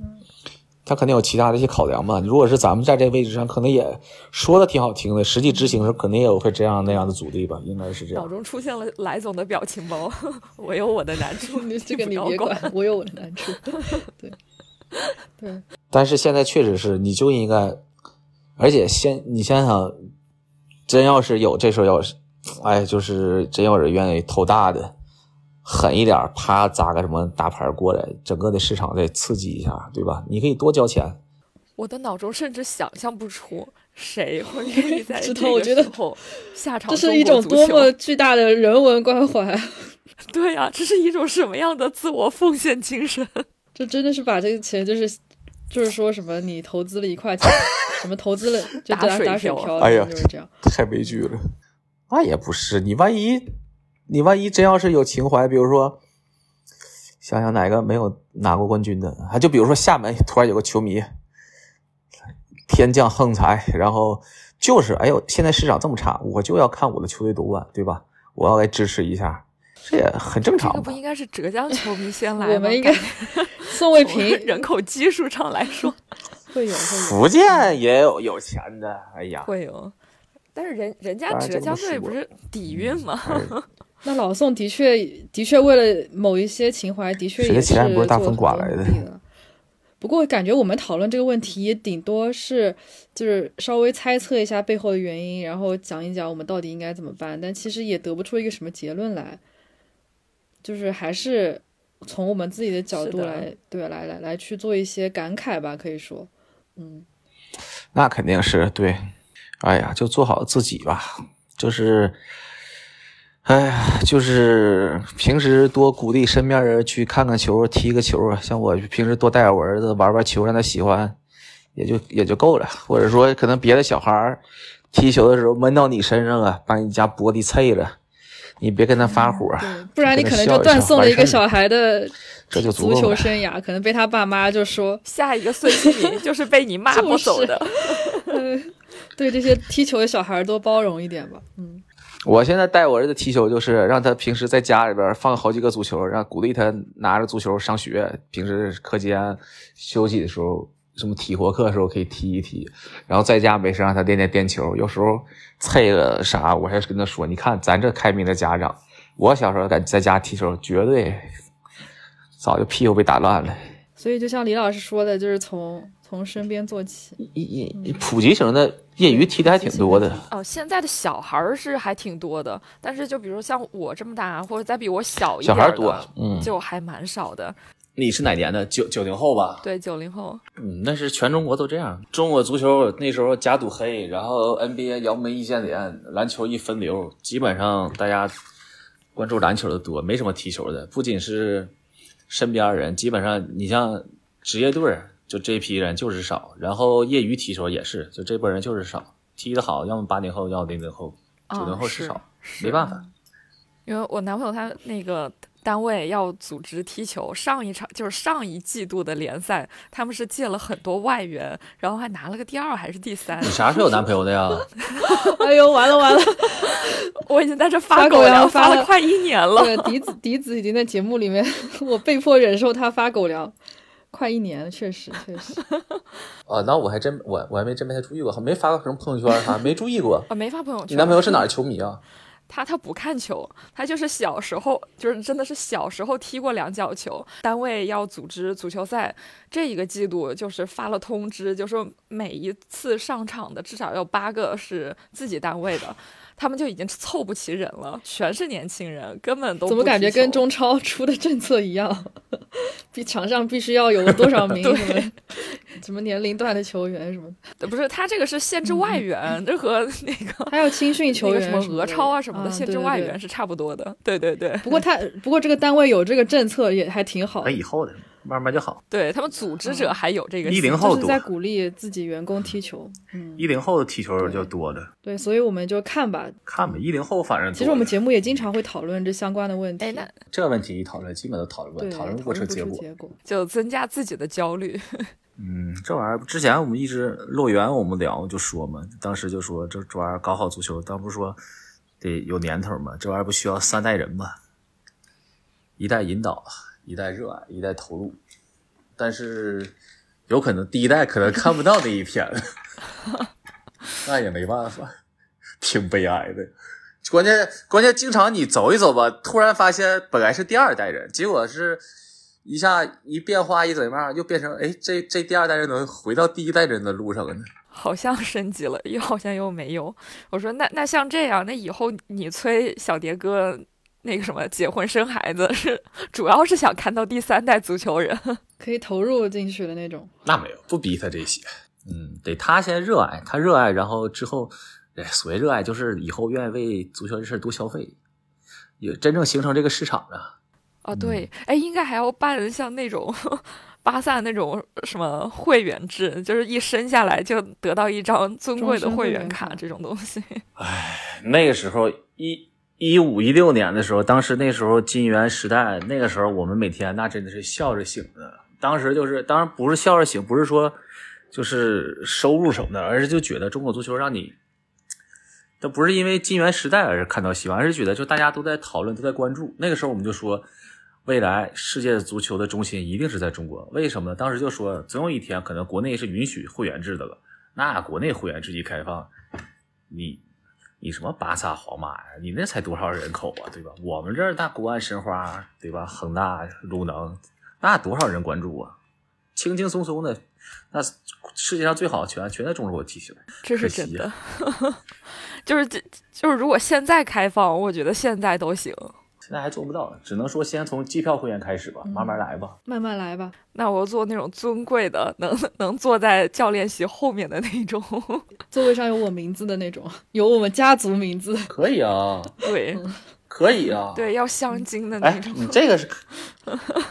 [SPEAKER 3] 他肯定有其他的一些考量嘛。如果是咱们在这位置上，可能也说的挺好听的，实际执行时肯定也有会这样那样的阻力吧，应该是这样。
[SPEAKER 2] 脑中出现了来总的表情包，我有我的难处，
[SPEAKER 1] 你这个你别
[SPEAKER 2] 管。
[SPEAKER 1] 我有我的难处。对，对，
[SPEAKER 3] 但是现在确实是，你就应该，而且先你想想，真要是有这时候要是，哎，就是真有人愿意投大的，狠一点，啪砸个什么大牌过来，整个的市场再刺激一下，对吧？你可以多交钱。
[SPEAKER 2] 我的脑中甚至想象不出谁会 愿意在这个
[SPEAKER 1] 我觉得
[SPEAKER 2] 时候下场
[SPEAKER 1] 这是一种多么巨大的人文关怀啊！
[SPEAKER 2] 对呀、这是一种什么样的自我奉献精神？
[SPEAKER 1] 这真的是把这个钱，就是就是说什么你投资了一块钱，什么投资了就
[SPEAKER 2] 打水
[SPEAKER 1] 打水
[SPEAKER 2] 漂
[SPEAKER 1] 漂，
[SPEAKER 3] 哎呀
[SPEAKER 1] 就是这样。
[SPEAKER 3] 太悲剧了。那也不是，你万一你万一真要是有情怀，比如说，想想哪个没有拿过冠军的，还就比如说厦门突然有个球迷天降横财，然后就是哎呦，现在市场这么差，我就要看我的球队夺冠，对吧？我要来支持一下，这也很正常
[SPEAKER 2] 不？应该是浙江 球迷先来吗？
[SPEAKER 1] 我们应该 宋卫平
[SPEAKER 2] 人口基数上来说
[SPEAKER 1] 会有会有，
[SPEAKER 3] 福建也有有钱的，哎呀，
[SPEAKER 2] 会有，但是人人家浙江队不是底蕴吗？
[SPEAKER 3] 哎
[SPEAKER 1] 那老宋的确的确为了某一些情怀，的确
[SPEAKER 3] 谁的
[SPEAKER 1] 也
[SPEAKER 3] 钱不是大风刮来的。
[SPEAKER 1] 不过感觉我们讨论这个问题，也顶多是就是稍微猜测一下背后的原因，然后讲一讲我们到底应该怎么办，但其实也得不出一个什么结论来。就是还是从我们自己的角度来，对，来来来去做一些感慨吧，可以说，嗯，
[SPEAKER 3] 那肯定是对。哎呀，就做好自己吧。就是，
[SPEAKER 4] 哎呀，就是平时多鼓励身边人去看看球、踢个球啊。像我平时多带我儿子玩玩球，让他喜欢，也就也就够了。或者说，可能别的小孩踢球的时候闷到你身上啊，把你家玻璃碎了，你别跟他发火，
[SPEAKER 1] 不然你可能就断送了一个小孩的
[SPEAKER 4] 这就
[SPEAKER 1] 足球生涯。可能被他爸妈就说
[SPEAKER 2] 下一个孙兴民就是被你骂不走的。
[SPEAKER 1] 对这些踢球的小孩多包容一点吧，嗯。
[SPEAKER 4] 我现在带我儿子踢球，就是让他平时在家里边放好几个足球，让鼓励他拿着足球上学。平时课间休息的时候，什么体活课的时候可以踢一踢。然后在家没事让他练练颠球。有时候菜了啥，我还跟他说：“你看咱这开明的家长，我小时候在在家踢球，绝对早就屁股被打烂了。”
[SPEAKER 1] 所以就像李老师说的，就是从。从身边做起，
[SPEAKER 4] 一一普及型的业余踢的还挺多的
[SPEAKER 2] 哦。现在的小孩儿是还挺多的，但是就比如像我这么大，或者再比我小一点
[SPEAKER 4] 的，嗯，
[SPEAKER 2] 就还蛮少的。
[SPEAKER 3] 你是哪年的？九九零后吧？
[SPEAKER 2] 对，九零后。
[SPEAKER 3] 嗯，那是全中国都这样。中国足球那时候甲赌黑，然后 NBA 姚明一线联，篮球一分流，基本上大家关注篮球的多，没什么踢球的。不仅是身边人，基本上你像职业队。就这批人就是少，然后业余踢球也是，就这波人就是少，踢得好，要么八零后，要么零零后，九零后
[SPEAKER 2] 是
[SPEAKER 3] 少，没办法。
[SPEAKER 2] 因为我男朋友他那个单位要组织踢球，上一场就是上一季度的联赛，他们是借了很多外援，然后还拿了个第二还是第三。
[SPEAKER 3] 你啥时候有男朋友的呀？
[SPEAKER 1] 哎呦，完了完了，
[SPEAKER 2] 我已经在这发狗粮发了快一年了。
[SPEAKER 1] 笛子笛子已经在节目里面，我被迫忍受他发狗粮。快一年了，确实确实。
[SPEAKER 3] 啊，那我还真我我还没真没太注意过，没发过什么朋友圈啥，没注意过。
[SPEAKER 2] 啊，没发朋友圈。
[SPEAKER 3] 你男朋友是哪儿球迷啊？
[SPEAKER 2] 他他不看球，他就是小时候就是真的是小时候踢过两脚球。单位要组织足球赛，这一个季度就是发了通知，就说每一次上场的至少有八个是自己单位的。他们就已经凑不齐人了，全是年轻人，根本都
[SPEAKER 1] 怎么感觉跟中超出的政策一样？比场上必须要有多少名 什么什么年龄段的球员什么？
[SPEAKER 2] 不是，他这个是限制外援，这和 那个
[SPEAKER 1] 还有青训球员
[SPEAKER 2] 什么俄超啊什么的限制外援是差不多的。对对对。
[SPEAKER 1] 不过他不过这个单位有这个政策也还挺好。
[SPEAKER 3] 等以后的。慢慢就好。
[SPEAKER 2] 对他们组织者还有这个
[SPEAKER 3] 一零后
[SPEAKER 1] 多，在鼓励自己员工踢球。嗯，
[SPEAKER 3] 一零后的踢球就多了。
[SPEAKER 1] 对，所以我们就看吧，
[SPEAKER 3] 看吧。一零后反正
[SPEAKER 1] 其实我们节目也经常会讨论这相关的问题。
[SPEAKER 2] 哎，那
[SPEAKER 3] 这问题一讨论，基本都讨论过，讨论
[SPEAKER 1] 不
[SPEAKER 3] 出结
[SPEAKER 1] 果，
[SPEAKER 2] 就增加自己的焦虑。
[SPEAKER 3] 嗯，这玩意儿之前我们一直乐园我们聊就说嘛，当时就说这这玩意儿搞好足球，当不是说得有年头嘛？这玩意儿不需要三代人嘛？一代引导，一代热爱，一代投入。但是，有可能第一代可能看不到那一天，那也没办法，挺悲哀的。关键关键，经常你走一走吧，突然发现本来是第二代人，结果是一下一变化一怎么样，又变成哎，这这第二代人能回到第一代人的路上了呢？
[SPEAKER 2] 好像升级了，又好像又没有。我说那那像这样，那以后你催小蝶哥。那个什么结婚生孩子是主要是想看到第三代足球人
[SPEAKER 1] 可以投入进去的那种。
[SPEAKER 3] 那没有，不逼他这些。嗯，得他先热爱，他热爱，然后之后，哎，所谓热爱就是以后愿意为足球这事多消费，也真正形成这个市场了。
[SPEAKER 2] 啊，对，哎，应该还要办像那种巴萨那种什么会员制，就是一生下来就得到一张尊贵的会员卡这种东西。
[SPEAKER 3] 哎，那个时候一。一五一六年的时候，当时那时候金元时代，那个时候我们每天那真的是笑着醒的。当时就是，当然不是笑着醒，不是说就是收入什么的，而是就觉得中国足球让你，都不是因为金元时代而看到希望，而是觉得就大家都在讨论，都在关注。那个时候我们就说，未来世界足球的中心一定是在中国。为什么呢？当时就说，总有一天可能国内是允许会员制的了。那国内会员制一开放，你。你什么巴萨、皇马呀？你那才多少人口啊，对吧？我们这儿那国安、申花，对吧？恒大、鲁能，那多少人关注啊？轻轻松松的，那世界上最好的全全在中国踢球，
[SPEAKER 2] 这是真的。就是这就是如果现在开放，我觉得现在都行。
[SPEAKER 3] 现在还做不到，只能说先从机票会员开始吧，慢慢来吧，
[SPEAKER 1] 慢慢来吧。
[SPEAKER 2] 那我坐那种尊贵的，能能坐在教练席后面的那种，
[SPEAKER 1] 座位上有我名字的那种，有我们家族名字。
[SPEAKER 3] 可以啊，
[SPEAKER 2] 对，
[SPEAKER 3] 可以啊。
[SPEAKER 2] 对，要镶金的那
[SPEAKER 3] 哎，
[SPEAKER 2] 种。
[SPEAKER 3] 你这个是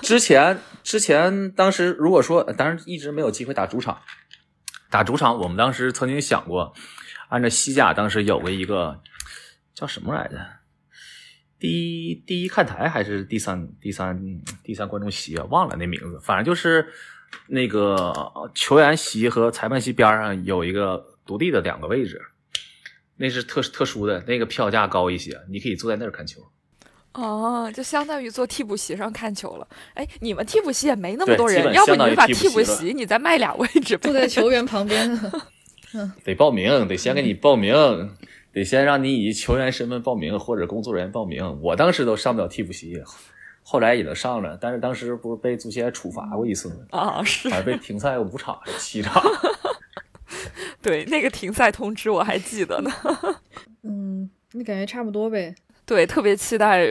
[SPEAKER 3] 之前之前当时如果说，当然一直没有机会打主场，打主场我们当时曾经想过，按照西甲当时有过一个叫什么来着？第一第一看台还是第三第三第三观众席啊？忘了那名字，反正就是那个球员席和裁判席边上有一个独立的两个位置，那是特特殊的，那个票价高一些，你可以坐在那儿看球。
[SPEAKER 2] 哦，就相当于坐替补席上看球了。哎，你们替补席也没那么多人，要不你就把替
[SPEAKER 3] 替补席了
[SPEAKER 2] 补席你再卖俩位置
[SPEAKER 1] 坐。在球员旁边。
[SPEAKER 3] 得报名，得先给你报名，得先让你以球员身份报名或者工作人员报名。我当时都上不了替补席，后来也能上了，但是当时不是被足协处罚过一次吗？
[SPEAKER 2] 啊，是
[SPEAKER 3] 还被停赛五场、七场。
[SPEAKER 2] 对那个停赛通知我还记得呢。
[SPEAKER 1] 嗯，那感觉差不多呗。
[SPEAKER 2] 对，特别期待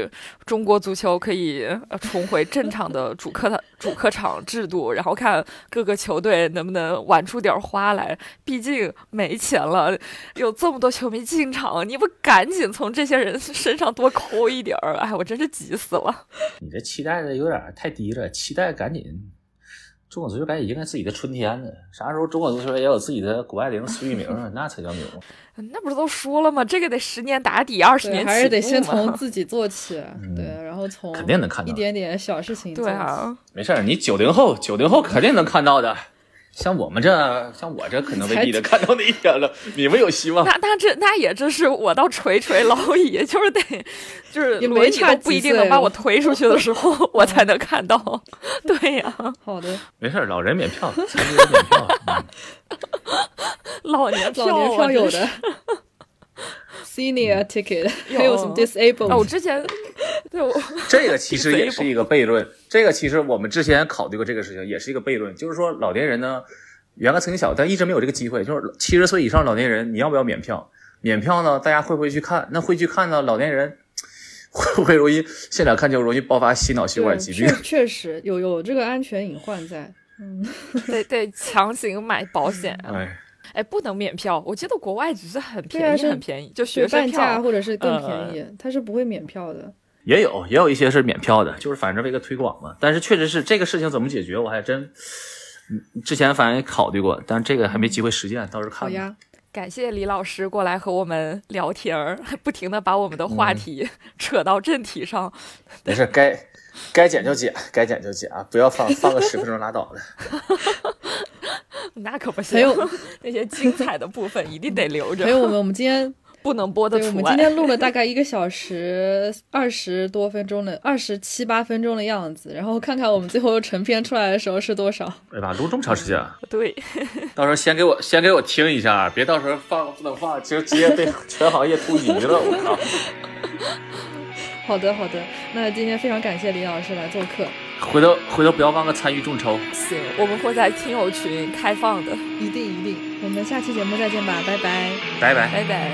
[SPEAKER 2] 中国足球可以重回正常的主客的主客场制度，然后看各个球队能不能玩出点花来。毕竟没钱了，有这么多球迷进场，你不赶紧从这些人身上多抠一点儿？哎，我真是急死了。
[SPEAKER 3] 你这期待的有点太低了，期待赶紧中国足球赶紧迎来自己的春天呢。啥时候中国足球也有自己的谷爱凌、苏玉明啊？那才叫牛！
[SPEAKER 2] 那不是都说了吗？这个得十年打底，二十，年
[SPEAKER 1] 还是得先从 自己做起，对，然后从
[SPEAKER 3] 肯定能看到
[SPEAKER 1] 一点点小事情做起。
[SPEAKER 2] 对啊，
[SPEAKER 3] 没事儿，你九零后，九零后肯定能看到的。像我们这，像我这，可能未必能看到那一天了。你们有希望。
[SPEAKER 2] 那那这那也真是我到垂垂老矣，就是得就是轮椅都不一定能把我推出去的时候，我才能看到。对呀、
[SPEAKER 1] 好的，
[SPEAKER 3] 没事儿，老人免票，残疾人免票。嗯
[SPEAKER 2] 老年票，
[SPEAKER 1] 老年票有的。Senior ticket，
[SPEAKER 2] 有
[SPEAKER 1] 还有什么 disabled？
[SPEAKER 2] 啊，我之前 对我
[SPEAKER 3] 这个其实也是一个悖论。这个其实我们之前考虑过这个事情，也是一个悖论，就是说老年人呢，原来曾经小，但一直没有这个机会。就是七十岁以上老年人，你要不要免票？免票呢，大家会不会去看？那会去看呢？老年人会不会容易现场看球容易爆发心脑血管，疾病
[SPEAKER 1] 确？确实有有这个安全隐患在。嗯，
[SPEAKER 2] 得得强行买保险啊！
[SPEAKER 3] 哎，
[SPEAKER 2] 哎，不能免票，我记得国外只是很便宜，
[SPEAKER 1] 是
[SPEAKER 2] 很便宜，就学生
[SPEAKER 1] 半价
[SPEAKER 2] 票。
[SPEAKER 1] 或者是更
[SPEAKER 2] 呃
[SPEAKER 1] 便宜，它是不会免票的。
[SPEAKER 3] 也有也有一些是免票的，就是反正为了推广嘛。但是确实是这个事情怎么解决，我还真。嗯之前反正也考虑过，但是这个还没机会实践，到时候看吧。
[SPEAKER 1] 好呀，
[SPEAKER 2] 感谢李老师过来和我们聊天儿，还 不停的把我们的话题 扯到正题上。
[SPEAKER 3] 没事，该该剪就剪，该剪就剪啊，不要放放个十分钟拉倒的。
[SPEAKER 2] 那可不行，
[SPEAKER 1] 还有
[SPEAKER 2] 那些精彩的部分一定得留着，
[SPEAKER 1] 还有我们我们今天
[SPEAKER 2] 不能播的
[SPEAKER 1] 对，我
[SPEAKER 2] 除外。
[SPEAKER 1] 们今天录了大概一个小时二十多分钟的，二十七八分钟的样子，然后看看我们最后成片出来的时候是多少。
[SPEAKER 3] 哎呀，录这么长时间啊，
[SPEAKER 2] 对，
[SPEAKER 3] 到时候先给我先给我听一下，别到时候放不能放，就直接被全行业突袭了。我靠！
[SPEAKER 1] 好的，好的，那今天非常感谢李老师来做客，
[SPEAKER 3] 回头回头不要忘了参与众筹。
[SPEAKER 2] 行，我们会在听友群开放的，
[SPEAKER 1] 一定一定。我们下期节目再见吧，拜拜，
[SPEAKER 3] 拜拜，
[SPEAKER 2] 拜拜。